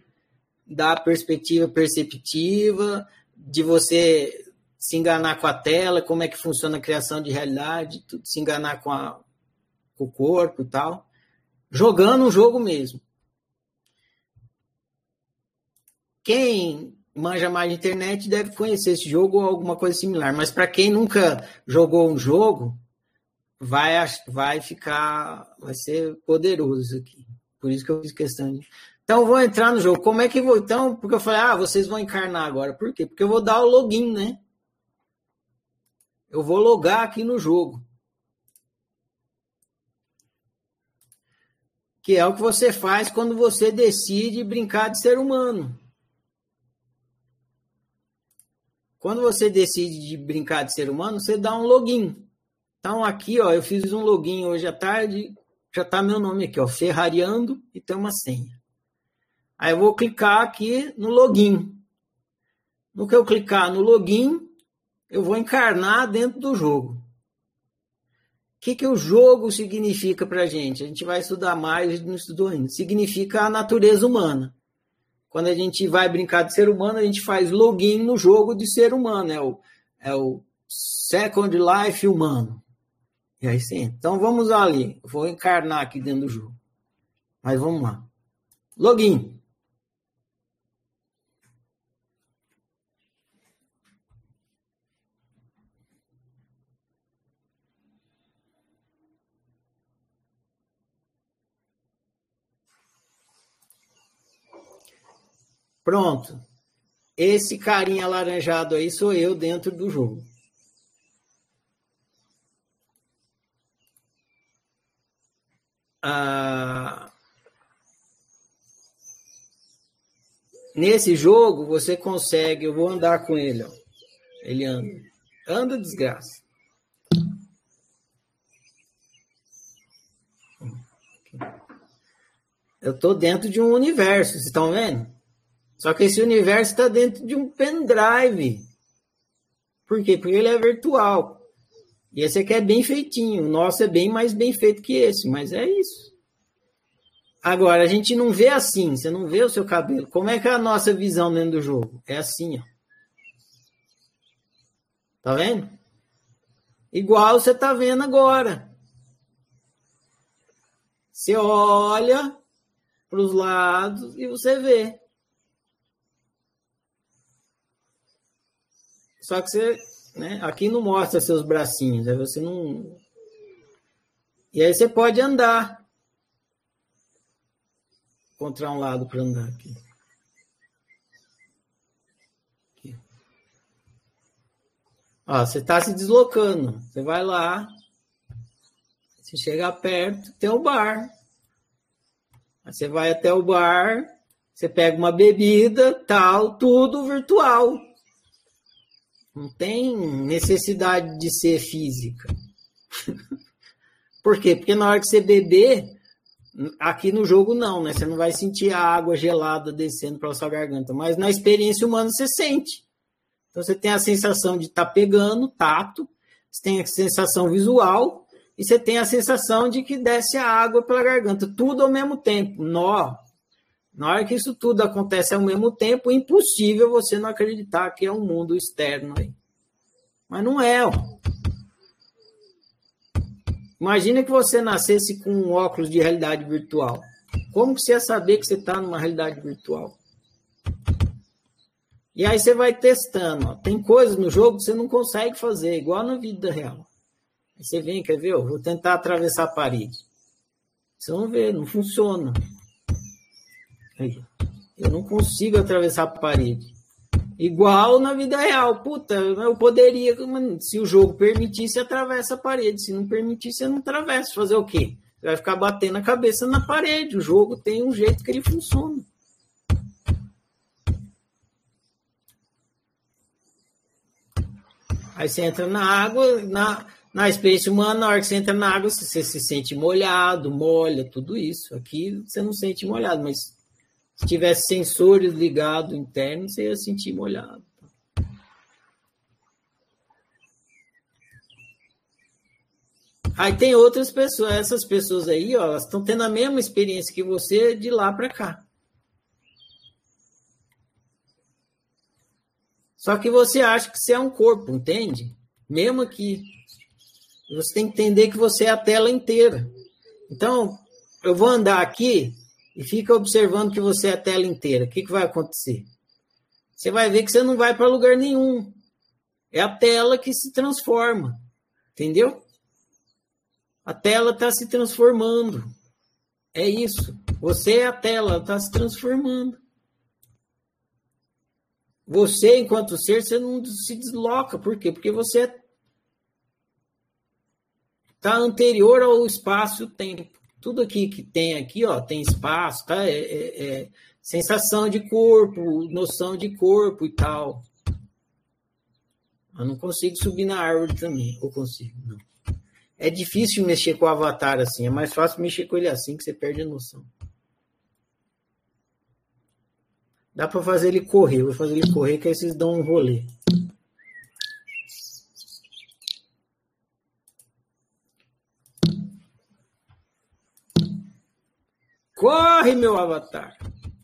da perspectiva perceptiva, de você se enganar com a tela, como é que funciona a criação de realidade, se enganar com, a, com o corpo e tal. Jogando um jogo mesmo. Quem manja mais de internet deve conhecer esse jogo ou alguma coisa similar. Mas para quem nunca jogou um jogo, vai, vai ficar, vai ser poderoso aqui. Por isso que eu fiz questão de. Então, vou entrar no jogo. Como é que vou? Então, porque eu falei, ah, vocês vão encarnar agora. Por quê? Porque eu vou dar o login, né? Eu vou logar aqui no jogo. Que é o que você faz quando você decide brincar de ser humano. quando você decide de brincar de ser humano, você dá um login. Então, aqui, ó, eu fiz um login hoje à tarde, já está meu nome aqui, ó, Ferrariando, e tem uma senha. Aí eu vou clicar aqui no login. No que eu clicar no login, eu vou encarnar dentro do jogo. O que, que o jogo significa para a gente? A gente vai estudar mais, a gente não estudou ainda. Significa a natureza humana. Quando a gente vai brincar de ser humano, a gente faz login no jogo de ser humano. É o, é o Second Life humano. E aí sim. Então vamos ali. Vou encarnar aqui dentro do jogo. Mas vamos lá. Login. Pronto. Esse carinha alaranjado aí sou eu dentro do jogo. Ah, nesse jogo você consegue, eu vou andar com ele, ó. Ele anda. Anda desgraça. Eu estou dentro de um universo, vocês estão vendo? Só que esse universo está dentro de um pendrive. Por quê? Porque ele é virtual. E esse aqui é bem feitinho. O nosso é bem mais bem feito que esse, mas é isso. Agora, a gente não vê assim, você não vê o seu cabelo. Como é que é a nossa visão dentro do jogo? É assim, ó. Tá vendo? Igual você tá vendo agora. Você olha para os lados e você vê. Só que você, né, aqui não mostra seus bracinhos, aí você não. E aí você pode andar. Encontrar um lado para andar aqui. aqui. Ó, você está se deslocando. Você vai lá. Você chega perto, tem o bar. Aí você vai até o bar, você pega uma bebida, tal, tudo virtual. Não tem necessidade de ser física. Por quê? Porque na hora que você beber, aqui no jogo não, né? Você não vai sentir a água gelada descendo para sua garganta, mas na experiência humana você sente. Então você tem a sensação de estar tá pegando, tato, você tem a sensação visual e você tem a sensação de que desce a água pela garganta, tudo ao mesmo tempo. Nó, na hora que isso tudo acontece ao mesmo tempo, é impossível você não acreditar que é um mundo externo aí. Mas não é. Ó. Imagina que você nascesse com um óculos de realidade virtual. Como que você ia saber que você está numa realidade virtual? E aí você vai testando. Ó. Tem coisas no jogo que você não consegue fazer, igual na vida real. Aí você vem, quer ver? Eu vou tentar atravessar a parede. Você não vê, não funciona. Eu não consigo atravessar a parede. Igual na vida real. Puta, eu poderia, se o jogo permitisse, atravessa a parede. Se não permitisse, eu não atravessa. Fazer o quê? Você vai ficar batendo a cabeça na parede. O jogo tem um jeito que ele funciona. Aí você entra na água, na, na experiência humana, na hora que você entra na água, você se sente molhado, molha, tudo isso. Aqui você não sente molhado, mas se tivesse sensores ligados internos, você ia sentir molhado. Aí tem outras pessoas, essas pessoas aí, ó, elas estão tendo a mesma experiência que você de lá para cá. Só que você acha que você é um corpo, entende? Mesmo aqui. Você tem que entender que você é a tela inteira. Então, eu vou andar aqui, e fica observando que você é a tela inteira, o que, que vai acontecer? Você vai ver que você não vai para lugar nenhum. É a tela que se transforma. Entendeu? A tela está se transformando. É isso. Você é a tela, está se transformando. Você, enquanto ser, você não se desloca. Por quê? Porque você está anterior ao espaço-tempo tudo aqui que tem aqui, ó, tem espaço, tá? É, é, é sensação de corpo, noção de corpo e tal. Eu não consigo subir na árvore também. Ou consigo? Não. É difícil mexer com o avatar assim. É mais fácil mexer com ele assim que você perde a noção. Dá para fazer ele correr. Vou fazer ele correr que aí vocês dão um rolê. Corre, meu avatar.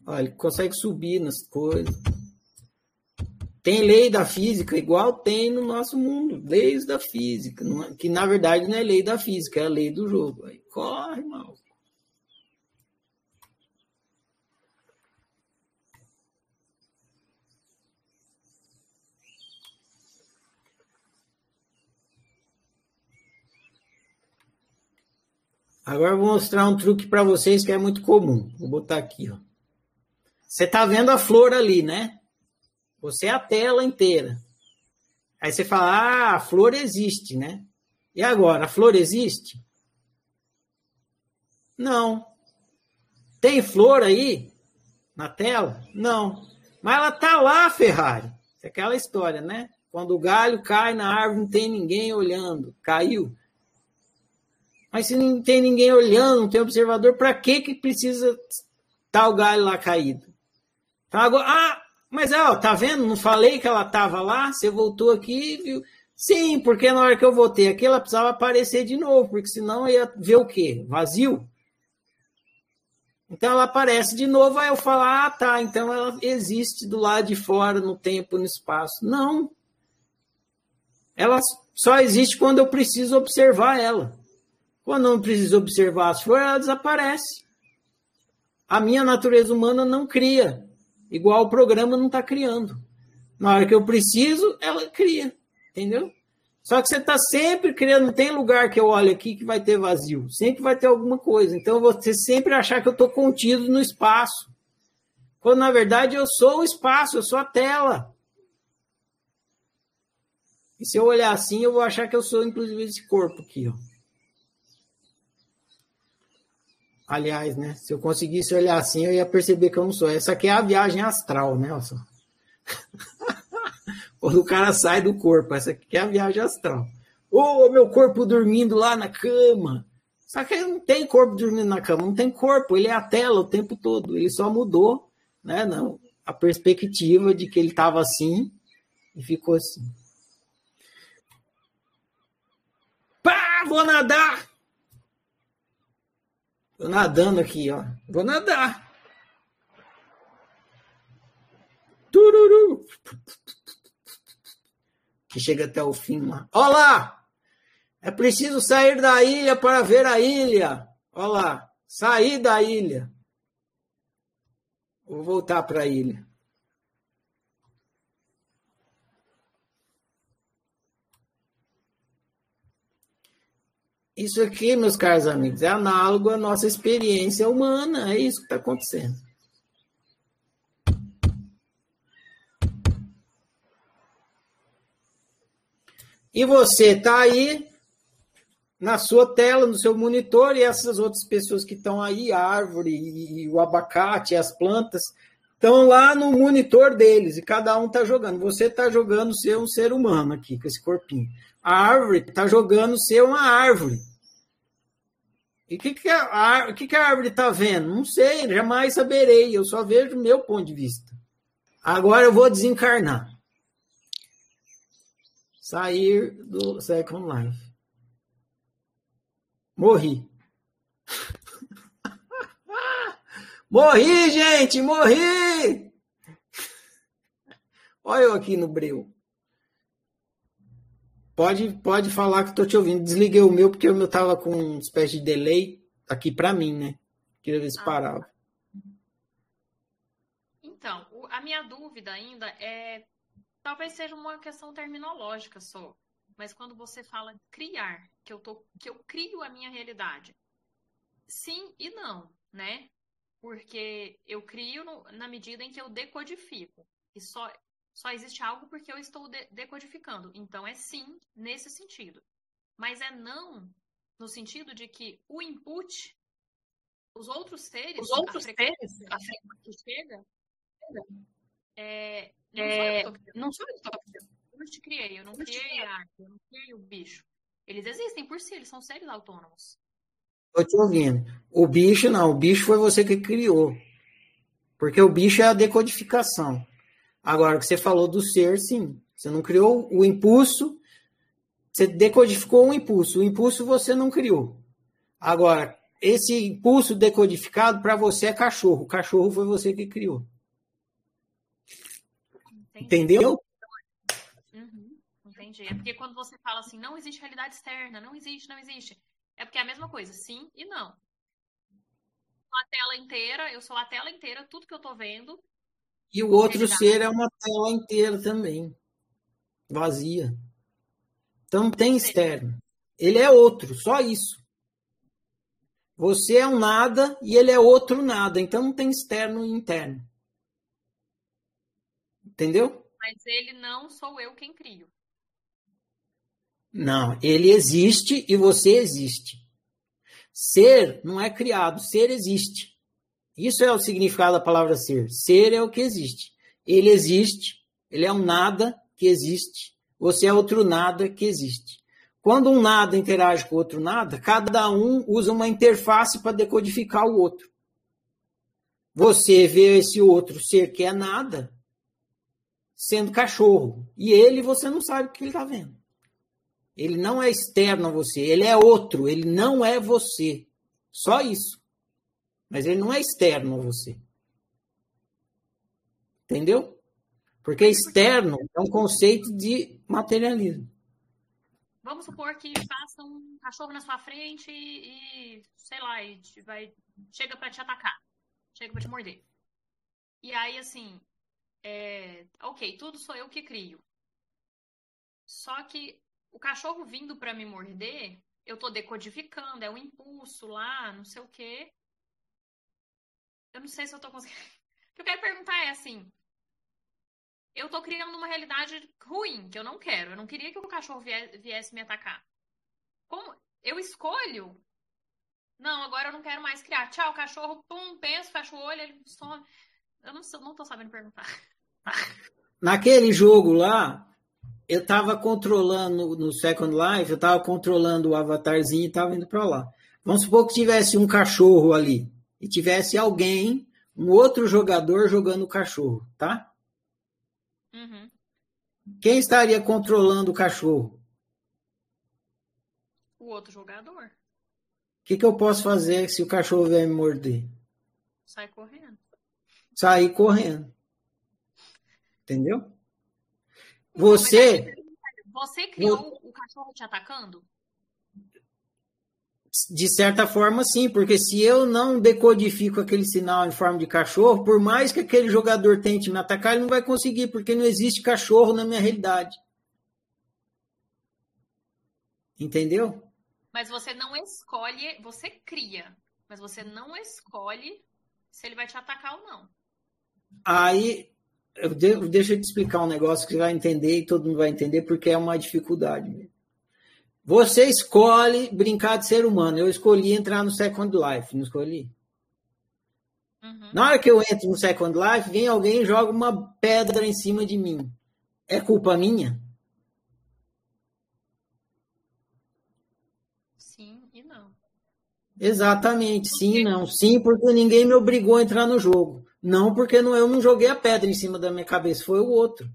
Olha, ele consegue subir nas coisas. Tem lei da física, igual tem no nosso mundo, leis da física, é, que na verdade não é lei da física, é a lei do jogo. Aí corre, mal. Agora eu vou mostrar um truque para vocês que é muito comum. Vou botar aqui, ó. Você tá vendo a flor ali, né? Você é a tela inteira. Aí você fala: "Ah, a flor existe, né?" E agora, a flor existe? Não. Tem flor aí na tela? Não. Mas ela tá lá, Ferrari. É aquela história, né? Quando o galho cai na árvore, não tem ninguém olhando. Caiu. Mas se não tem ninguém olhando, não tem observador, para que que precisa estar o galho lá caído? Então agora, ah, mas ó, tá vendo? Não falei que ela estava lá? Você voltou aqui viu? Sim, porque na hora que eu voltei aqui, ela precisava aparecer de novo, porque senão ia ver o quê? Vazio? Então ela aparece de novo, aí eu falo, ah, tá, então ela existe do lado de fora, no tempo, no espaço. Não. Ela só existe quando eu preciso observar ela. Quando não preciso observar as flores, ela desaparece. A minha natureza humana não cria, igual o programa não está criando. Na hora que eu preciso, ela cria, entendeu? Só que você está sempre criando, não tem lugar que eu olho aqui que vai ter vazio, sempre vai ter alguma coisa. Então você sempre achar que eu estou contido no espaço. Quando na verdade eu sou o espaço, eu sou a tela. E se eu olhar assim, eu vou achar que eu sou inclusive esse corpo aqui, ó. Aliás, né? Se eu conseguisse olhar assim, eu ia perceber que eu não sou. Essa aqui é a viagem astral, né? Quando o cara sai do corpo, essa aqui é a viagem astral. Ô, oh, meu corpo dormindo lá na cama. Só que não tem corpo dormindo na cama, não tem corpo, ele é a tela o tempo todo. Ele só mudou, né? Não, a perspectiva de que ele estava assim e ficou assim. Pá, vou nadar! Tô nadando aqui, ó. Vou nadar. Tururu. Que chega até o fim lá. Olá! É preciso sair da ilha para ver a ilha. Olá, sair da ilha. Vou voltar para a ilha. Isso aqui, meus caros amigos, é análogo à nossa experiência humana. É isso que está acontecendo. E você está aí na sua tela, no seu monitor, e essas outras pessoas que estão aí, a árvore e o abacate, as plantas, estão lá no monitor deles, e cada um está jogando. Você está jogando ser um ser humano aqui, com esse corpinho. A árvore está jogando ser uma árvore. E o que, que, a, que, que a árvore está vendo? Não sei, jamais saberei. Eu só vejo o meu ponto de vista. Agora eu vou desencarnar. Sair do Second Life. Morri. Morri, gente! Morri! Olha eu aqui no breu. Pode, pode falar que estou te ouvindo. Desliguei o meu porque o meu tava com uma espécie de delay aqui para mim, né? Queria ver se ah. parava. Então, a minha dúvida ainda é. Talvez seja uma questão terminológica só. Mas quando você fala criar, que eu, tô, que eu crio a minha realidade. Sim e não, né? Porque eu crio no, na medida em que eu decodifico. E só só existe algo porque eu estou de decodificando. Então é sim nesse sentido. Mas é não no sentido de que o input, os outros seres, os outros a seres, a frequência que chega, é, é, não sou eu que estou te criei, eu não criei a arte, eu não criei o bicho. Eles existem por si, eles são seres autônomos. Estou te ouvindo. O bicho não, o bicho foi você que criou. Porque o bicho é a decodificação. Agora, o que você falou do ser, sim. Você não criou o impulso, você decodificou um impulso. O impulso você não criou. Agora, esse impulso decodificado para você é cachorro. O cachorro foi você que criou. Entendi. Entendeu? Uhum, entendi. É porque quando você fala assim, não existe realidade externa, não existe, não existe. É porque é a mesma coisa, sim e não. A tela inteira, eu sou a tela inteira, tudo que eu tô vendo. E o outro ser é uma tela inteira também. Vazia. Então não tem externo. Ele é outro, só isso. Você é um nada e ele é outro nada. Então não tem externo e interno. Entendeu? Mas ele não sou eu quem crio. Não, ele existe e você existe. Ser não é criado, ser existe. Isso é o significado da palavra ser. Ser é o que existe. Ele existe, ele é um nada que existe. Você é outro nada que existe. Quando um nada interage com outro nada, cada um usa uma interface para decodificar o outro. Você vê esse outro ser que é nada sendo cachorro. E ele, você não sabe o que ele está vendo. Ele não é externo a você, ele é outro, ele não é você. Só isso. Mas ele não é externo a você. Entendeu? Porque externo é um conceito de materialismo. Vamos supor que passa um cachorro na sua frente e, sei lá, e vai, chega para te atacar, chega para te morder. E aí, assim, é, ok, tudo sou eu que crio. Só que o cachorro vindo para me morder, eu tô decodificando, é um impulso lá, não sei o quê. Eu não sei se eu tô conseguindo. O que eu quero perguntar é assim: eu tô criando uma realidade ruim, que eu não quero. Eu não queria que o cachorro viesse me atacar. Como eu escolho? Não, agora eu não quero mais criar. Tchau, cachorro, pum, penso, fecha o olho, ele some. Eu não, não tô sabendo perguntar. Naquele jogo lá, eu estava controlando no Second Life, eu estava controlando o avatarzinho e estava indo para lá. Vamos supor que tivesse um cachorro ali e tivesse alguém, um outro jogador jogando o cachorro, tá? Uhum. Quem estaria controlando o cachorro? O outro jogador. O que, que eu posso fazer se o cachorro vier me morder? Sai correndo. Sair correndo. Entendeu? Você. Você criou o cachorro te atacando? De certa forma, sim, porque se eu não decodifico aquele sinal em forma de cachorro, por mais que aquele jogador tente me atacar, ele não vai conseguir, porque não existe cachorro na minha realidade. Entendeu? Mas você não escolhe, você cria, mas você não escolhe se ele vai te atacar ou não. Aí eu de, deixa eu te explicar um negócio que você vai entender e todo mundo vai entender porque é uma dificuldade. Você escolhe brincar de ser humano. Eu escolhi entrar no Second Life, não escolhi? Uhum. Na hora que eu entro no Second Life, vem alguém e joga uma pedra em cima de mim. É culpa minha? Sim e não. Exatamente, sim e não. Sim, porque ninguém me obrigou a entrar no jogo. Não porque não, eu não joguei a pedra em cima da minha cabeça, foi o outro.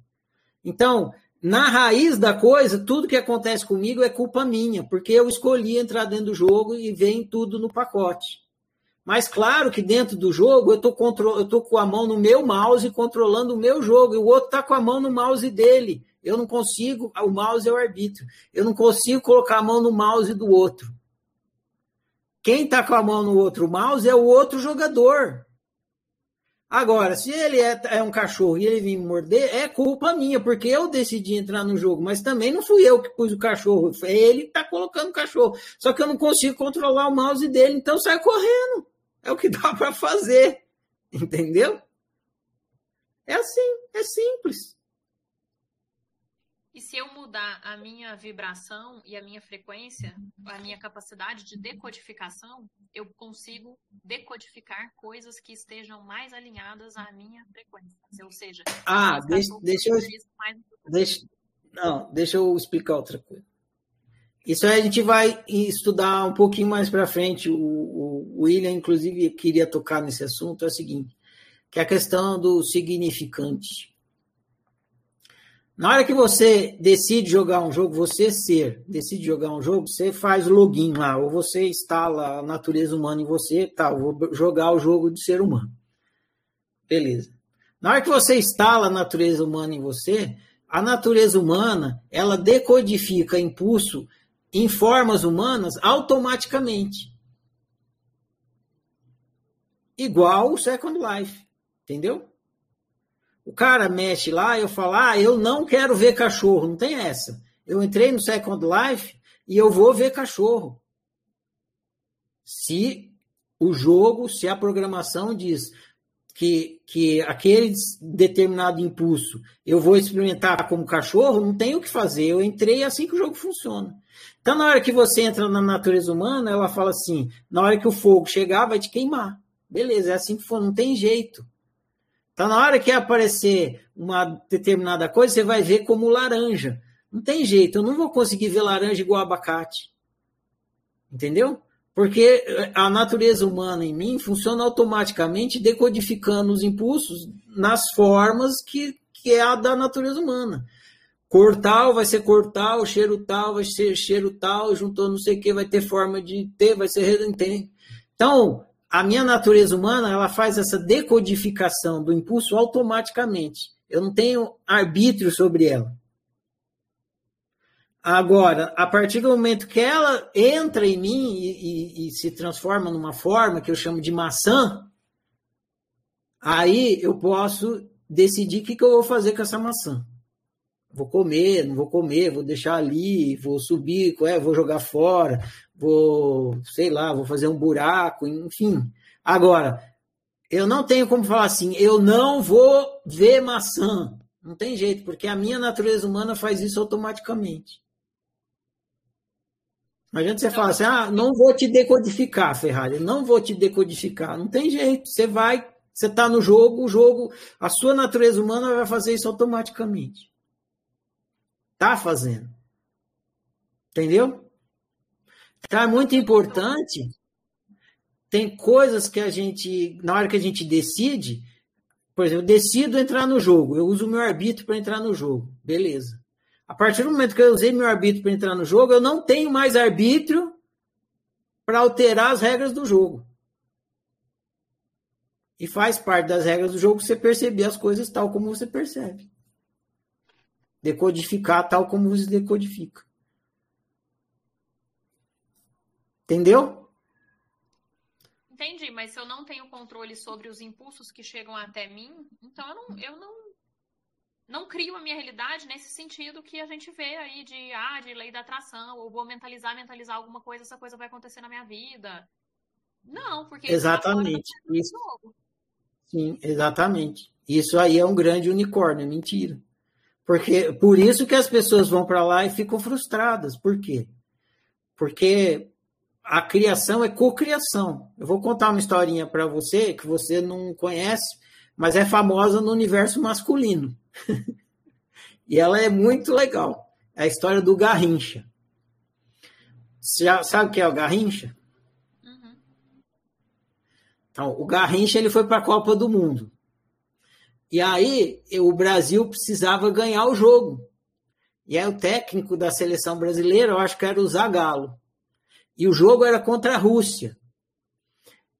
Então, na raiz da coisa, tudo que acontece comigo é culpa minha, porque eu escolhi entrar dentro do jogo e vem tudo no pacote. Mas claro que dentro do jogo eu tô com a mão no meu mouse controlando o meu jogo, e o outro tá com a mão no mouse dele. Eu não consigo, o mouse é o arbítrio. Eu não consigo colocar a mão no mouse do outro. Quem tá com a mão no outro mouse é o outro jogador. Agora, se ele é, é, um cachorro e ele vir me morder, é culpa minha, porque eu decidi entrar no jogo, mas também não fui eu que pus o cachorro, foi ele que tá colocando o cachorro. Só que eu não consigo controlar o mouse dele, então sai correndo. É o que dá para fazer. Entendeu? É assim, é simples. E se eu mudar a minha vibração e a minha frequência, a minha capacidade de decodificação, eu consigo decodificar coisas que estejam mais alinhadas à minha frequência. Ou seja, ah, deixa, deixa eu. Mais... Deixa, Não, deixa eu explicar outra coisa. Isso aí a gente vai estudar um pouquinho mais para frente. O, o, William, inclusive, queria tocar nesse assunto. É o seguinte: que é a questão do significante. Na hora que você decide jogar um jogo, você ser, decide jogar um jogo, você faz login lá, ou você instala a natureza humana em você, tá, vou jogar o jogo de ser humano. Beleza. Na hora que você instala a natureza humana em você, a natureza humana, ela decodifica impulso em formas humanas automaticamente. Igual o Second Life, entendeu? O cara mexe lá, eu falo, ah, eu não quero ver cachorro. Não tem essa. Eu entrei no Second Life e eu vou ver cachorro. Se o jogo, se a programação diz que, que aquele determinado impulso eu vou experimentar como cachorro, não tem o que fazer. Eu entrei assim que o jogo funciona. Então, na hora que você entra na natureza humana, ela fala assim: na hora que o fogo chegar, vai te queimar. Beleza, é assim que for, não tem jeito. Então, na hora que aparecer uma determinada coisa, você vai ver como laranja. Não tem jeito, eu não vou conseguir ver laranja igual abacate. Entendeu? Porque a natureza humana em mim funciona automaticamente decodificando os impulsos nas formas que, que é a da natureza humana. Cor tal vai ser cor tal, cheiro tal vai ser cheiro tal, juntou não sei o que, vai ter forma de ter, vai ser redundante. Então, a minha natureza humana ela faz essa decodificação do impulso automaticamente. Eu não tenho arbítrio sobre ela. Agora, a partir do momento que ela entra em mim e, e, e, se transforma numa forma que eu chamo de maçã, aí eu posso decidir o que, que eu vou fazer com essa maçã. Vou comer, não vou comer, vou deixar ali, vou subir, é, vou jogar fora, vou, sei lá, vou fazer um buraco, enfim. Agora, eu não tenho como falar assim, eu não vou ver maçã. Não tem jeito, porque a minha natureza humana faz isso automaticamente. Não adianta você falar assim, ah, não vou te decodificar, Ferrari, não vou te decodificar. Não tem jeito, você vai, você está no jogo, o jogo, a sua natureza humana vai fazer isso automaticamente. Tá fazendo. Entendeu? Então é muito importante. Tem coisas que a gente, na hora que a gente decide, por exemplo, eu decido entrar no jogo, eu uso o meu arbítrio para entrar no jogo. Beleza. A partir do momento que eu usei meu arbítrio para entrar no jogo, eu não tenho mais arbítrio para alterar as regras do jogo. E faz parte das regras do jogo você perceber as coisas tal como você percebe. Decodificar tal como você decodifica. Entendeu? Entendi, mas se eu não tenho controle sobre os impulsos que chegam até mim, então eu não, eu não, não crio a minha realidade nesse sentido que a gente vê aí de, ah, de lei da atração, ou vou mentalizar, mentalizar alguma coisa, essa coisa vai acontecer na minha vida. Não, porque... Exatamente. Isso, sim, exatamente. Isso aí é um grande unicórnio, é mentira. Porque por isso que as pessoas vão para lá e ficam frustradas. Por quê? Porque a criação é cocriação. Eu vou contar uma historinha para você que você não conhece, mas é famosa no universo masculino. e ela é muito legal. É a história do Garrincha. Você já sabe o que é o Garrincha? Uhum. Então, o Garrincha ele foi para a Copa do Mundo. E aí o Brasil precisava ganhar o jogo. E aí o técnico da seleção brasileira, eu acho que era o Zagallo. E o jogo era contra a Rússia.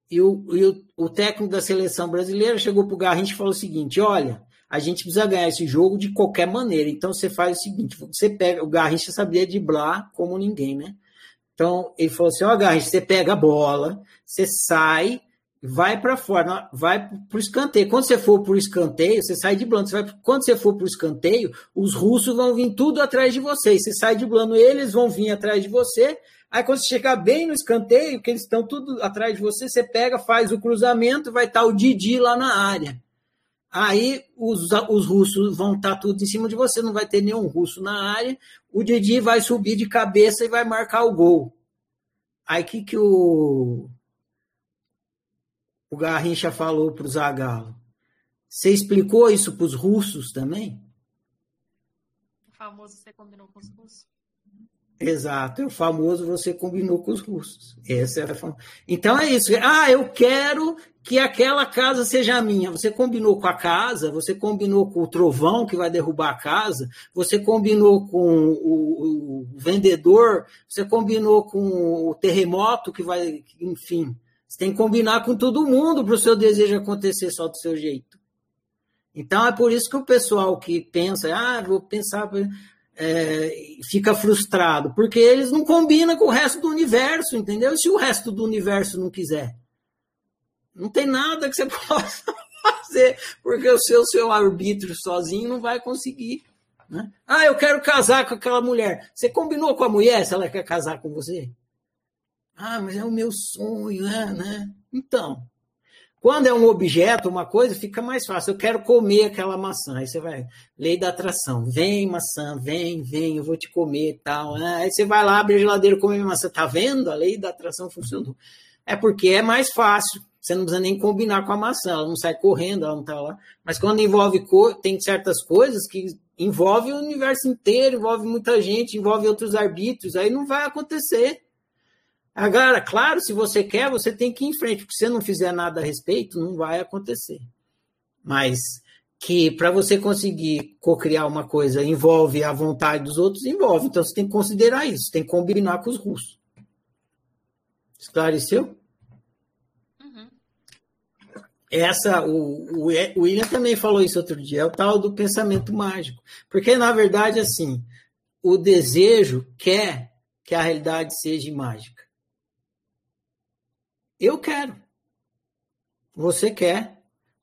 E o, e o, o técnico da seleção brasileira chegou para o Garrincha e falou o seguinte: olha, a gente precisa ganhar esse jogo de qualquer maneira. Então você faz o seguinte: você pega. O Garrincha sabia driblar como ninguém, né? Então ele falou assim: ó, oh, Garrincha, você pega a bola, você sai, vai para fora, vai para o escanteio. Quando você for para o escanteio, você sai de blando. Você vai, quando você for para o escanteio, os russos vão vir tudo atrás de você. Você sai de blando, eles vão vir atrás de você. Aí quando você chegar bem no escanteio, que eles estão tudo atrás de você, você pega, faz o cruzamento, vai estar o Didi lá na área. Aí os, os russos vão estar tudo em cima de você, não vai ter nenhum russo na área. O Didi vai subir de cabeça e vai marcar o gol. Aí que que o o Garrincha falou para o Zagallo? Você explicou isso para os russos também? famoso você combinou com os russos. Exato, é o famoso você combinou com os russos. Essa era a Então é isso. Ah, eu quero que aquela casa seja minha. Você combinou com a casa, você combinou com o trovão que vai derrubar a casa, você combinou com o, o vendedor, você combinou com o terremoto que vai, enfim. Você tem que combinar com todo mundo para o seu desejo acontecer só do seu jeito. Então é por isso que o pessoal que pensa, ah, vou pensar é, fica frustrado, porque eles não combinam com o resto do universo, entendeu? Se o resto do universo não quiser? Não tem nada que você possa fazer, porque o seu, seu arbítrio sozinho não vai conseguir. Né? Ah, eu quero casar com aquela mulher. Você combinou com a mulher se ela quer casar com você? Ah, mas é o meu sonho, né? né? Então, quando é um objeto, uma coisa, fica mais fácil. Eu quero comer aquela maçã. Aí você vai, lei da atração. Vem, maçã, vem, vem, eu vou te comer e tal. Aí você vai lá, abre a geladeira come maçã. Tá vendo? A lei da atração funcionou. É porque é mais fácil. Você não precisa nem combinar com a maçã. Ela não sai correndo, ela não tá lá. Mas quando envolve cor, tem certas coisas que envolve o universo inteiro, envolve muita gente, envolve outros arbítrios. Aí não vai acontecer. Agora, claro, se você quer, você tem que ir em frente, porque se você não fizer nada a respeito, não vai acontecer. Mas que para você conseguir co-criar uma coisa envolve a vontade dos outros, envolve. Então você tem que considerar isso, tem que combinar com os russos. Esclareceu? Uhum. Essa, o, o, o William também falou isso outro dia, é o tal do pensamento mágico. Porque, na verdade, assim, o desejo quer que a realidade seja mágica. Eu quero. Você quer.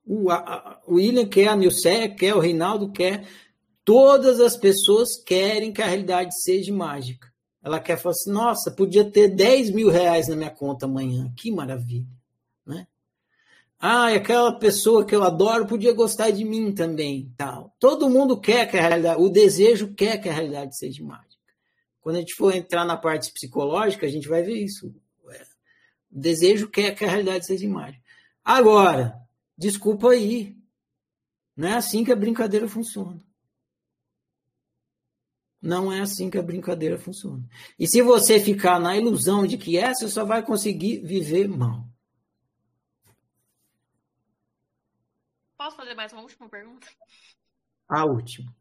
O, a, o William quer, a Nilceia quer, o Reinaldo quer. Todas as pessoas querem que a realidade seja mágica. Ela quer falar assim, nossa, podia ter 10 mil reais na minha conta amanhã. Que maravilha. Né? Ah, aquela pessoa que eu adoro podia gostar de mim também. tal. Todo mundo quer que a realidade, o desejo quer que a realidade seja mágica. Quando a gente for entrar na parte psicológica, a gente vai ver isso. O desejo quer que a realidade seja imagem. Agora, desculpa aí. Não é assim que a brincadeira funciona. Não é assim que a brincadeira funciona. E se você ficar na ilusão de que é, você só vai conseguir viver mal. Posso fazer mais uma última pergunta? A última.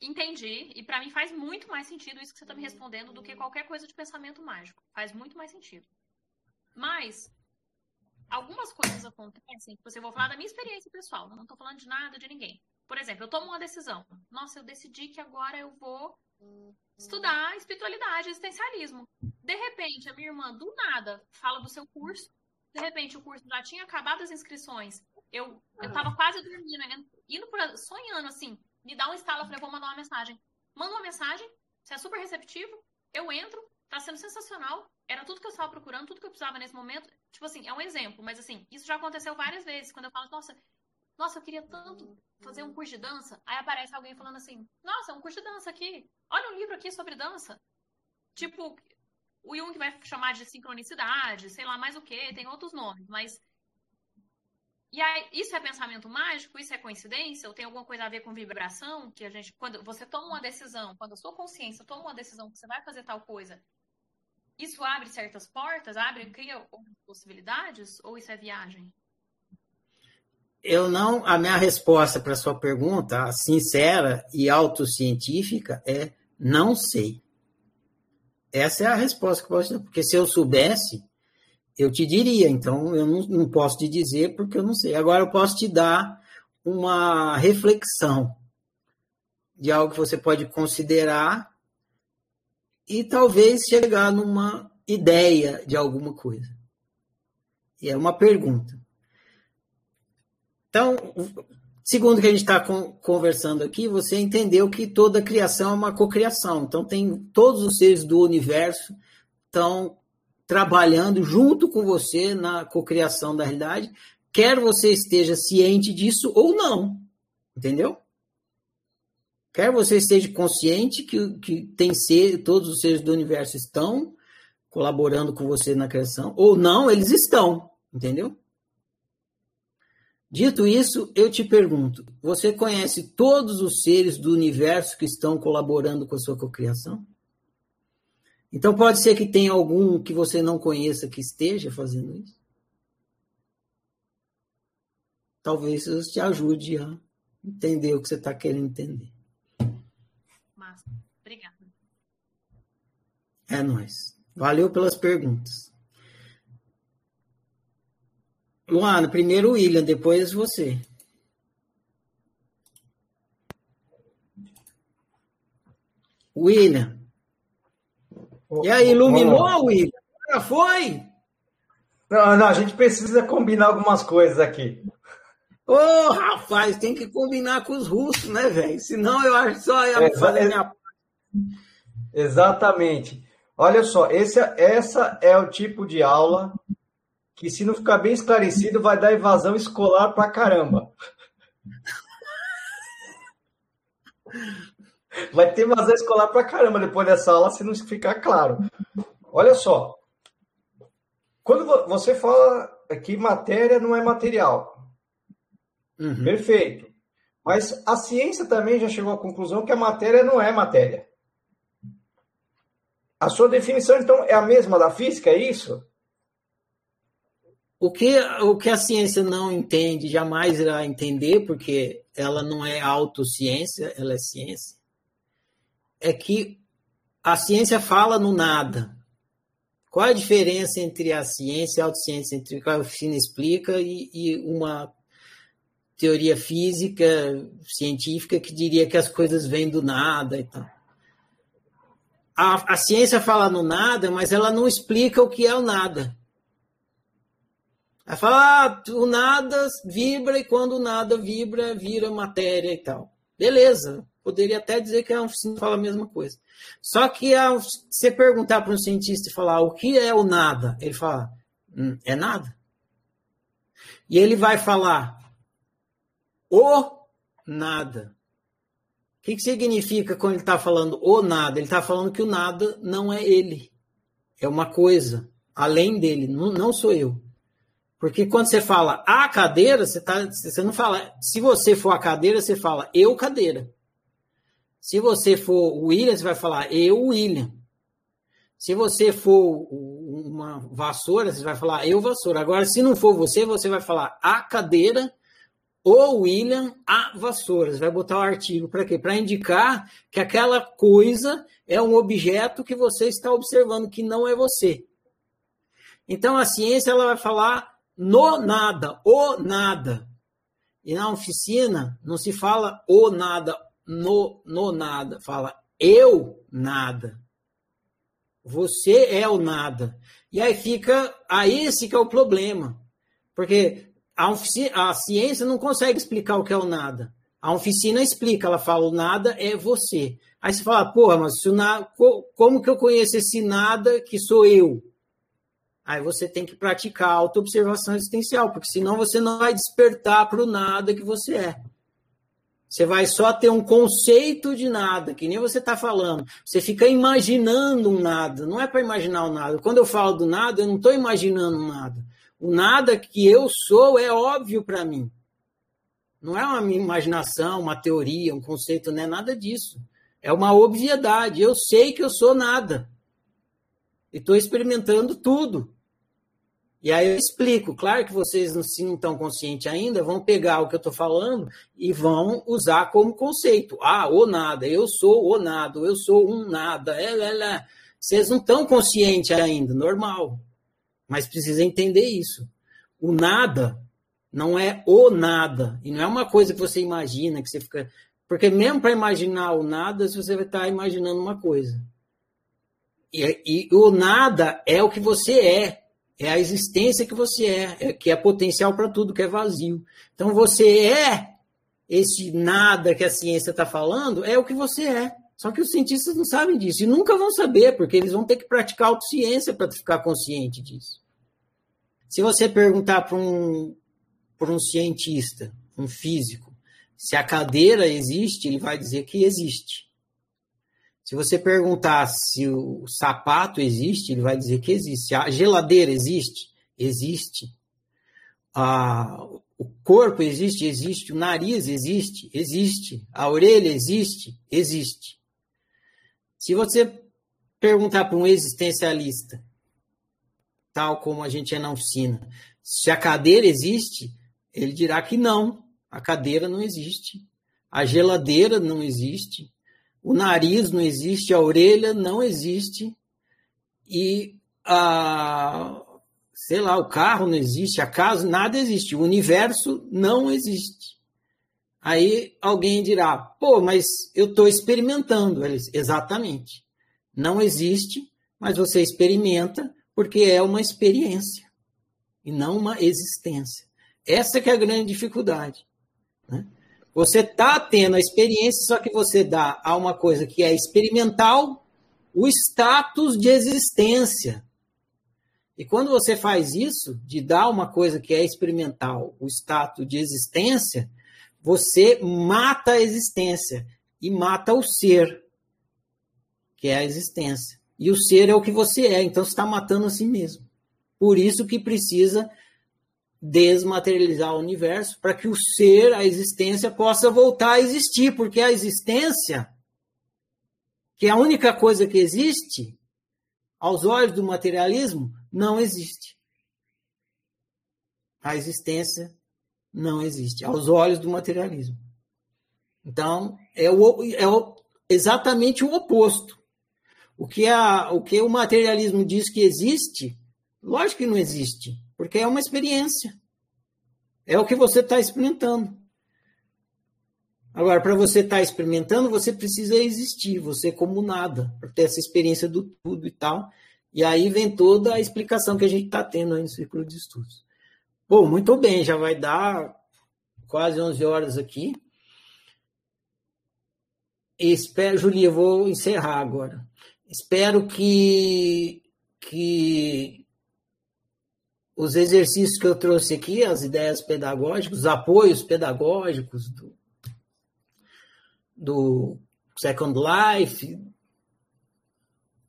Entendi. E para mim faz muito mais sentido isso que você está me respondendo do que qualquer coisa de pensamento mágico. Faz muito mais sentido. Mas algumas coisas acontecem, você vou falar da minha experiência pessoal, não estou falando de nada de ninguém. Por exemplo, eu tomo uma decisão. Nossa, eu decidi que agora eu vou estudar espiritualidade, existencialismo. De repente, a minha irmã do nada fala do seu curso. De repente, o curso já tinha acabado as inscrições. Eu eu tava quase dormindo, indo por, sonhando assim, me dá um estalo, eu falei, vou mandar uma mensagem. Manda uma mensagem, você é super receptivo, eu entro, tá sendo sensacional, era tudo que eu estava procurando, tudo que eu precisava nesse momento. Tipo assim, é um exemplo, mas assim, isso já aconteceu várias vezes, quando eu falo, nossa, nossa, eu queria tanto fazer um curso de dança. Aí aparece alguém falando assim, nossa, um curso de dança aqui, olha um livro aqui sobre dança. Tipo, o Jung vai chamar de sincronicidade, sei lá mais o que, tem outros nomes, mas e aí, isso é pensamento mágico? Isso é coincidência? Ou tem alguma coisa a ver com vibração? Que a gente, quando você toma uma decisão, quando a sua consciência toma uma decisão que você vai fazer tal coisa, isso abre certas portas, abre, cria possibilidades? Ou isso é viagem? Eu não. A minha resposta para sua pergunta, sincera e autocientífica, é não sei. Essa é a resposta que eu posso dar. Porque se eu soubesse, eu te diria, então eu não, não posso te dizer porque eu não sei. Agora eu posso te dar uma reflexão de algo que você pode considerar e talvez chegar numa ideia de alguma coisa. E é uma pergunta. Então, segundo o que a gente está conversando aqui, você entendeu que toda criação é uma cocriação. Então, tem todos os seres do universo estão trabalhando junto com você na cocriação da realidade, quer você esteja ciente disso ou não. Entendeu? Quer você esteja consciente que, que tem ser, todos os seres do universo estão colaborando com você na criação, ou não, eles estão, entendeu? Dito isso, eu te pergunto: você conhece todos os seres do universo que estão colaborando com a sua cocriação? Então pode ser que tenha algum que você não conheça que esteja fazendo isso. Talvez isso te ajude a entender o que você está querendo entender. Massa. Obrigada. É nóis. Valeu pelas perguntas. Luana, primeiro o William, depois você. William. E aí, iluminou, William? Já foi? Não, não, a gente precisa combinar algumas coisas aqui. Ô, oh, rapaz, tem que combinar com os russos, né, velho? Senão eu acho que só ia é, fazer minha. Exatamente. Olha só, esse, essa é o tipo de aula que, se não ficar bem esclarecido, vai dar evasão escolar pra caramba. Vai ter evasão escolar pra caramba depois dessa aula, se não ficar claro. Olha só. Quando você fala que matéria não é material, Uhum. Perfeito. Mas a ciência também já chegou à conclusão que a matéria não é matéria. A sua definição, então, é a mesma da física, é isso? O que, o que a ciência não entende, jamais irá entender, porque ela não é autociência, ela é ciência, é que a ciência fala no nada. Qual a diferença entre a ciência e a autociência, entre o que a oficina explica e, e uma teoria física, científica, que diria que as coisas vêm do nada e tal. A, a ciência fala no nada, mas ela não explica o que é o nada. Ela fala, ah, o nada vibra e quando o nada vibra, vira matéria e tal. Beleza, poderia até dizer que a oficina fala a mesma coisa. Só que se você perguntar para um cientista e falar o que é o nada, ele fala, hum, é nada. E ele vai falar, o nada. O que, que significa quando ele está falando o nada? Ele está falando que o nada não é ele. É uma coisa além dele, não, não sou eu. Porque quando você fala a cadeira, você, tá, você não fala. Se você for a cadeira, você fala eu cadeira. Se você for o William, você vai falar eu William. Se você for uma vassoura, você vai falar eu vassoura. Agora, se não for você, você vai falar a cadeira o William a vassouras. Vai botar o artigo para quê? Para indicar que aquela coisa é um objeto que você está observando, que não é você. Então a ciência ela vai falar no nada, o nada. E na oficina não se fala o nada, no, no nada, fala eu nada. Você é o nada. E aí fica, aí esse que é o problema. Porque a, a ciência não consegue explicar o que é o nada. A oficina explica, ela fala, o nada é você. Aí você fala, porra, mas o nada, como que eu conheço esse nada que sou eu? Aí você tem que praticar auto-observação existencial, porque senão você não vai despertar para o nada que você é. Você vai só ter um conceito de nada, que nem você está falando. Você fica imaginando um nada. Não é para imaginar o nada. Quando eu falo do nada, eu não estou imaginando nada. O nada que eu sou é óbvio para mim. Não é uma imaginação, uma teoria, um conceito, não é nada disso. É uma obviedade. Eu sei que eu sou nada. E estou experimentando tudo. E aí eu explico. Claro que vocês, se não estão conscientes ainda, vão pegar o que eu estou falando e vão usar como conceito. Ah, o nada, eu sou o nada, eu sou um nada. É, é, é. Vocês não estão conscientes ainda, normal mas precisa entender isso. O nada não é o nada, e não é uma coisa que você imagina, que você fica. Porque mesmo para imaginar o nada, você vai estar imaginando uma coisa. E, e, o nada é o que você é, é a existência que você é, é que é potencial para tudo, que é vazio. Então você é esse nada que a ciência está falando, é o que você é. Só que os cientistas não sabem disso e nunca vão saber, porque eles vão ter que praticar autociência para ficar consciente disso. Se você perguntar para um, um cientista, um físico, se a cadeira existe, ele vai dizer que existe. Se você perguntar se o sapato existe, ele vai dizer que existe. A geladeira existe? Existe. Ah, O corpo existe, existe. O nariz existe, existe. A orelha existe, existe. Se você perguntar para um existencialista, tal como a gente é na oficina, se a cadeira existe, ele dirá que não, a cadeira não existe. A geladeira não existe. O nariz não existe, a orelha não existe. E a, sei lá, o carro não existe, a casa, nada existe, o universo não existe. Aí alguém dirá, pô, mas eu estou experimentando. Exatamente. Não existe, mas você experimenta porque é uma experiência e não uma existência. Essa que é a grande dificuldade. Você está tendo a experiência, só que você dá a uma coisa que é experimental o status de existência. E quando você faz isso, de dar uma coisa que é experimental o status de existência, você mata a existência e mata o ser, que é a existência. E o ser é o que você é, então você está matando a si mesmo. Por isso que precisa desmaterializar o universo, para que o ser, a existência, possa voltar a existir, porque a existência, que é a única coisa que existe, aos olhos do materialismo, não existe. A existência não existe, aos olhos do materialismo. Então, é, o, é o, exatamente o oposto. O que, a, o que o materialismo diz que existe, lógico que não existe, porque é uma experiência. É o que você está experimentando. Agora, para você estar tá experimentando, você precisa existir, você como nada, para ter essa experiência do tudo e tal. E aí vem toda a explicação que a gente está tendo aí no círculo de estudos. Bom, muito bem, já vai dar quase 11 horas aqui. Espero, Julia, eu vou encerrar agora. Espero que, que os exercícios que eu trouxe aqui, as ideias pedagógicas, os apoios pedagógicos do, do Second Life,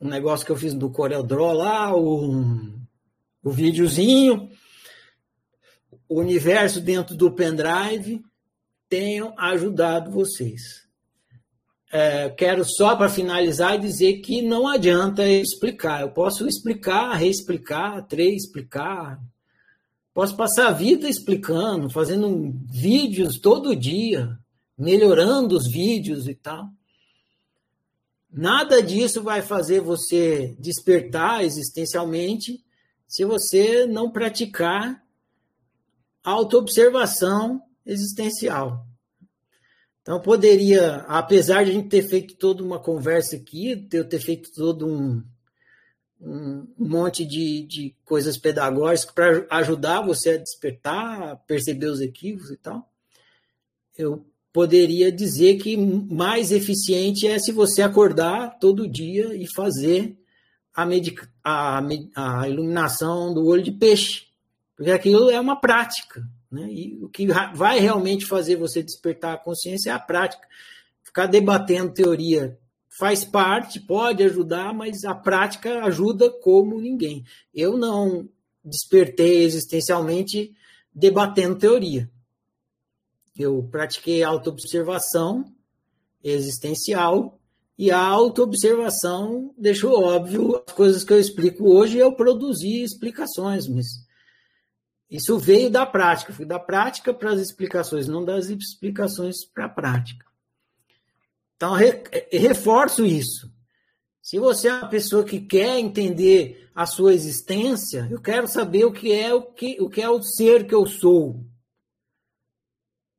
um negócio que eu fiz do CorelDRAW lá, o, o videozinho, o universo dentro do pendrive, tenham ajudado vocês é, quero só para finalizar dizer que não adianta explicar. Eu posso explicar, reexplicar, explicar. Posso passar a vida explicando, fazendo vídeos todo dia, melhorando os vídeos e tal. Nada disso vai fazer você despertar existencialmente se você não praticar autoobservação existencial. Então, poderia, apesar de a gente ter feito toda uma conversa aqui, ter, ter feito todo um, um monte de, de coisas pedagógicas para ajudar você a despertar, a perceber os equívocos e tal, eu poderia dizer que mais eficiente é se você acordar todo dia e fazer a, a, a iluminação do olho de peixe, porque aquilo é uma prática. Né? E o que vai realmente fazer você despertar a consciência é a prática. Ficar debatendo teoria faz parte, pode ajudar, mas a prática ajuda como ninguém. Eu não despertei existencialmente debatendo teoria. Eu pratiquei autoobservação existencial e a autoobservação deixou óbvio as coisas que eu explico hoje, eu produzi explicações, mas isso veio da prática, foi da prática para as explicações, não das explicações para a prática. Então, re, reforço isso. Se você é uma pessoa que quer entender a sua existência, eu quero saber o que é o que, o que é o ser que eu sou.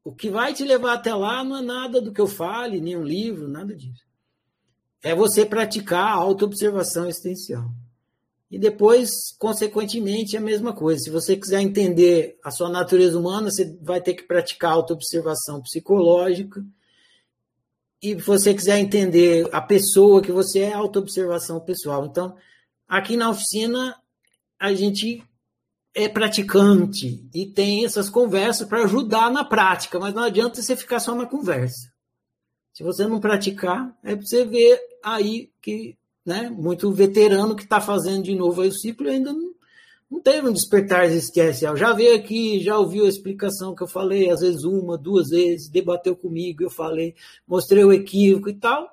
O que vai te levar até lá não é nada do que eu fale, nem um livro, nada disso. É você praticar a autoobservação existencial. E depois, consequentemente, a mesma coisa. Se você quiser entender a sua natureza humana, você vai ter que praticar autoobservação psicológica. E se você quiser entender a pessoa que você é, autoobservação pessoal. Então, aqui na oficina, a gente é praticante e tem essas conversas para ajudar na prática, mas não adianta você ficar só na conversa. Se você não praticar, é para você ver aí que né, muito veterano que está fazendo de novo o ciclo e ainda não, Não teve um despertar existencial. Já veio aqui, já ouviu a explicação que eu falei, às vezes uma, duas vezes, debateu comigo, eu falei, mostrei o equívoco e tal.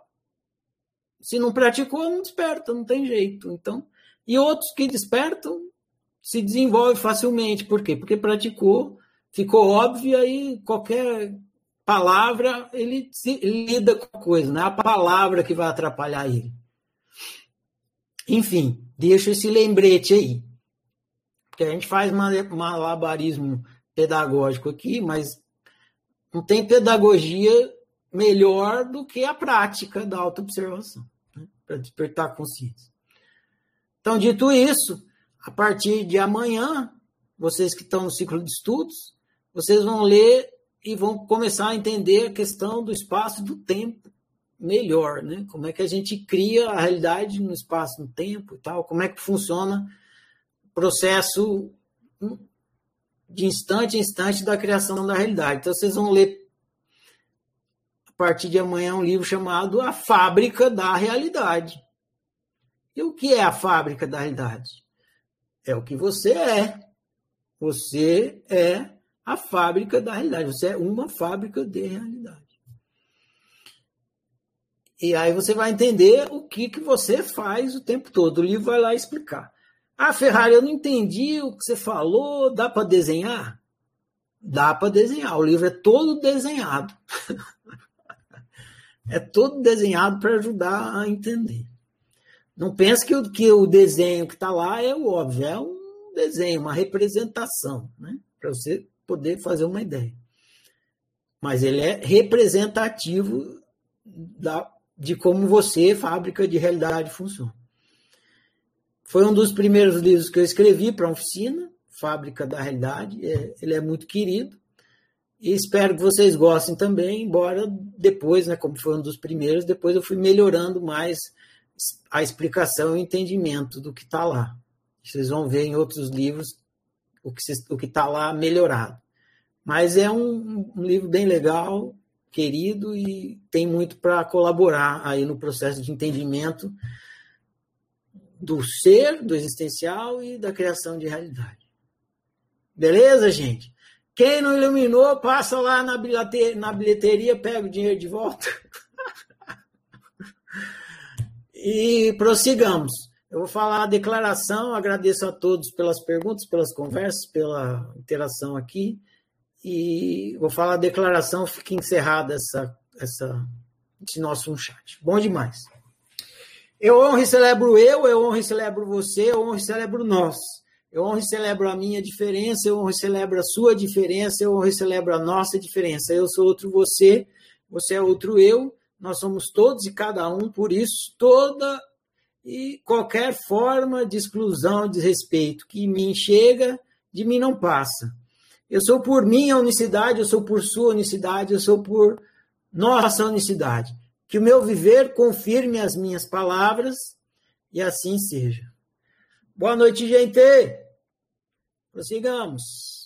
Se não praticou, não desperta, não tem jeito. Então, e outros que despertam se desenvolve facilmente. Por quê? Porque praticou, ficou óbvio, aí qualquer palavra ele, se, ele lida com a coisa, não é a palavra que vai atrapalhar ele. Enfim, deixa esse lembrete aí. Porque a gente faz malabarismo pedagógico aqui, mas não tem pedagogia melhor do que a prática da autoobservação, né? para despertar consciência. Então, dito isso, a partir de amanhã, vocês que estão no ciclo de estudos, vocês vão ler e vão começar a entender a questão do espaço e do tempo melhor, né? Como é que a gente cria a realidade no espaço, no tempo e tal, como é que funciona o processo de instante em instante da criação da realidade. Então vocês vão ler a partir de amanhã um livro chamado A Fábrica da Realidade. E o que é a fábrica da realidade? É o que você é. Você é a fábrica da realidade. Você é uma fábrica de realidade. E aí você vai entender o que, que você faz o tempo todo. O livro vai lá explicar. Ah, Ferrari, eu não entendi o que você falou. Dá para desenhar? Dá para desenhar. O livro é todo desenhado. é todo desenhado para ajudar a entender. Não pense que o, que o desenho que está lá é o óbvio. É um desenho, uma representação, né? Para você poder fazer uma ideia. Mas ele é representativo da, de como você, fábrica de realidade, funciona. Foi um dos primeiros livros que eu escrevi para a oficina, Fábrica da Realidade. É, ele é muito querido. E espero que vocês gostem também, embora depois, né, como foi um dos primeiros, depois eu fui melhorando mais a explicação e o entendimento do que está lá. Vocês vão ver em outros livros o que está lá melhorado. Mas é um, um, livro bem legal, querido e tem muito para colaborar aí no processo de entendimento do ser, do existencial e da criação de realidade. Beleza, gente? Quem não iluminou, passa lá na bilheteria, na bilheteria pega o dinheiro de volta. e prossigamos. Eu vou falar a declaração, agradeço a todos pelas perguntas, pelas conversas, pela interação aqui. E vou falar a declaração, fica encerrada essa, essa, esse nosso chat. Bom demais. Eu honro e celebro eu, eu honro e celebro você, eu honro e celebro nós. Eu honro e celebro a minha diferença, eu honro e celebro a sua diferença, eu honro e celebro a nossa diferença. Eu sou outro você, você é outro eu, nós somos todos e cada um, por isso, toda e qualquer forma de exclusão, de desrespeito que me chega, de mim não passa. Eu sou por minha unicidade, eu sou por sua unicidade, eu sou por nossa unicidade. Que o meu viver confirme as minhas palavras e assim seja. Boa noite, gente. Prossigamos.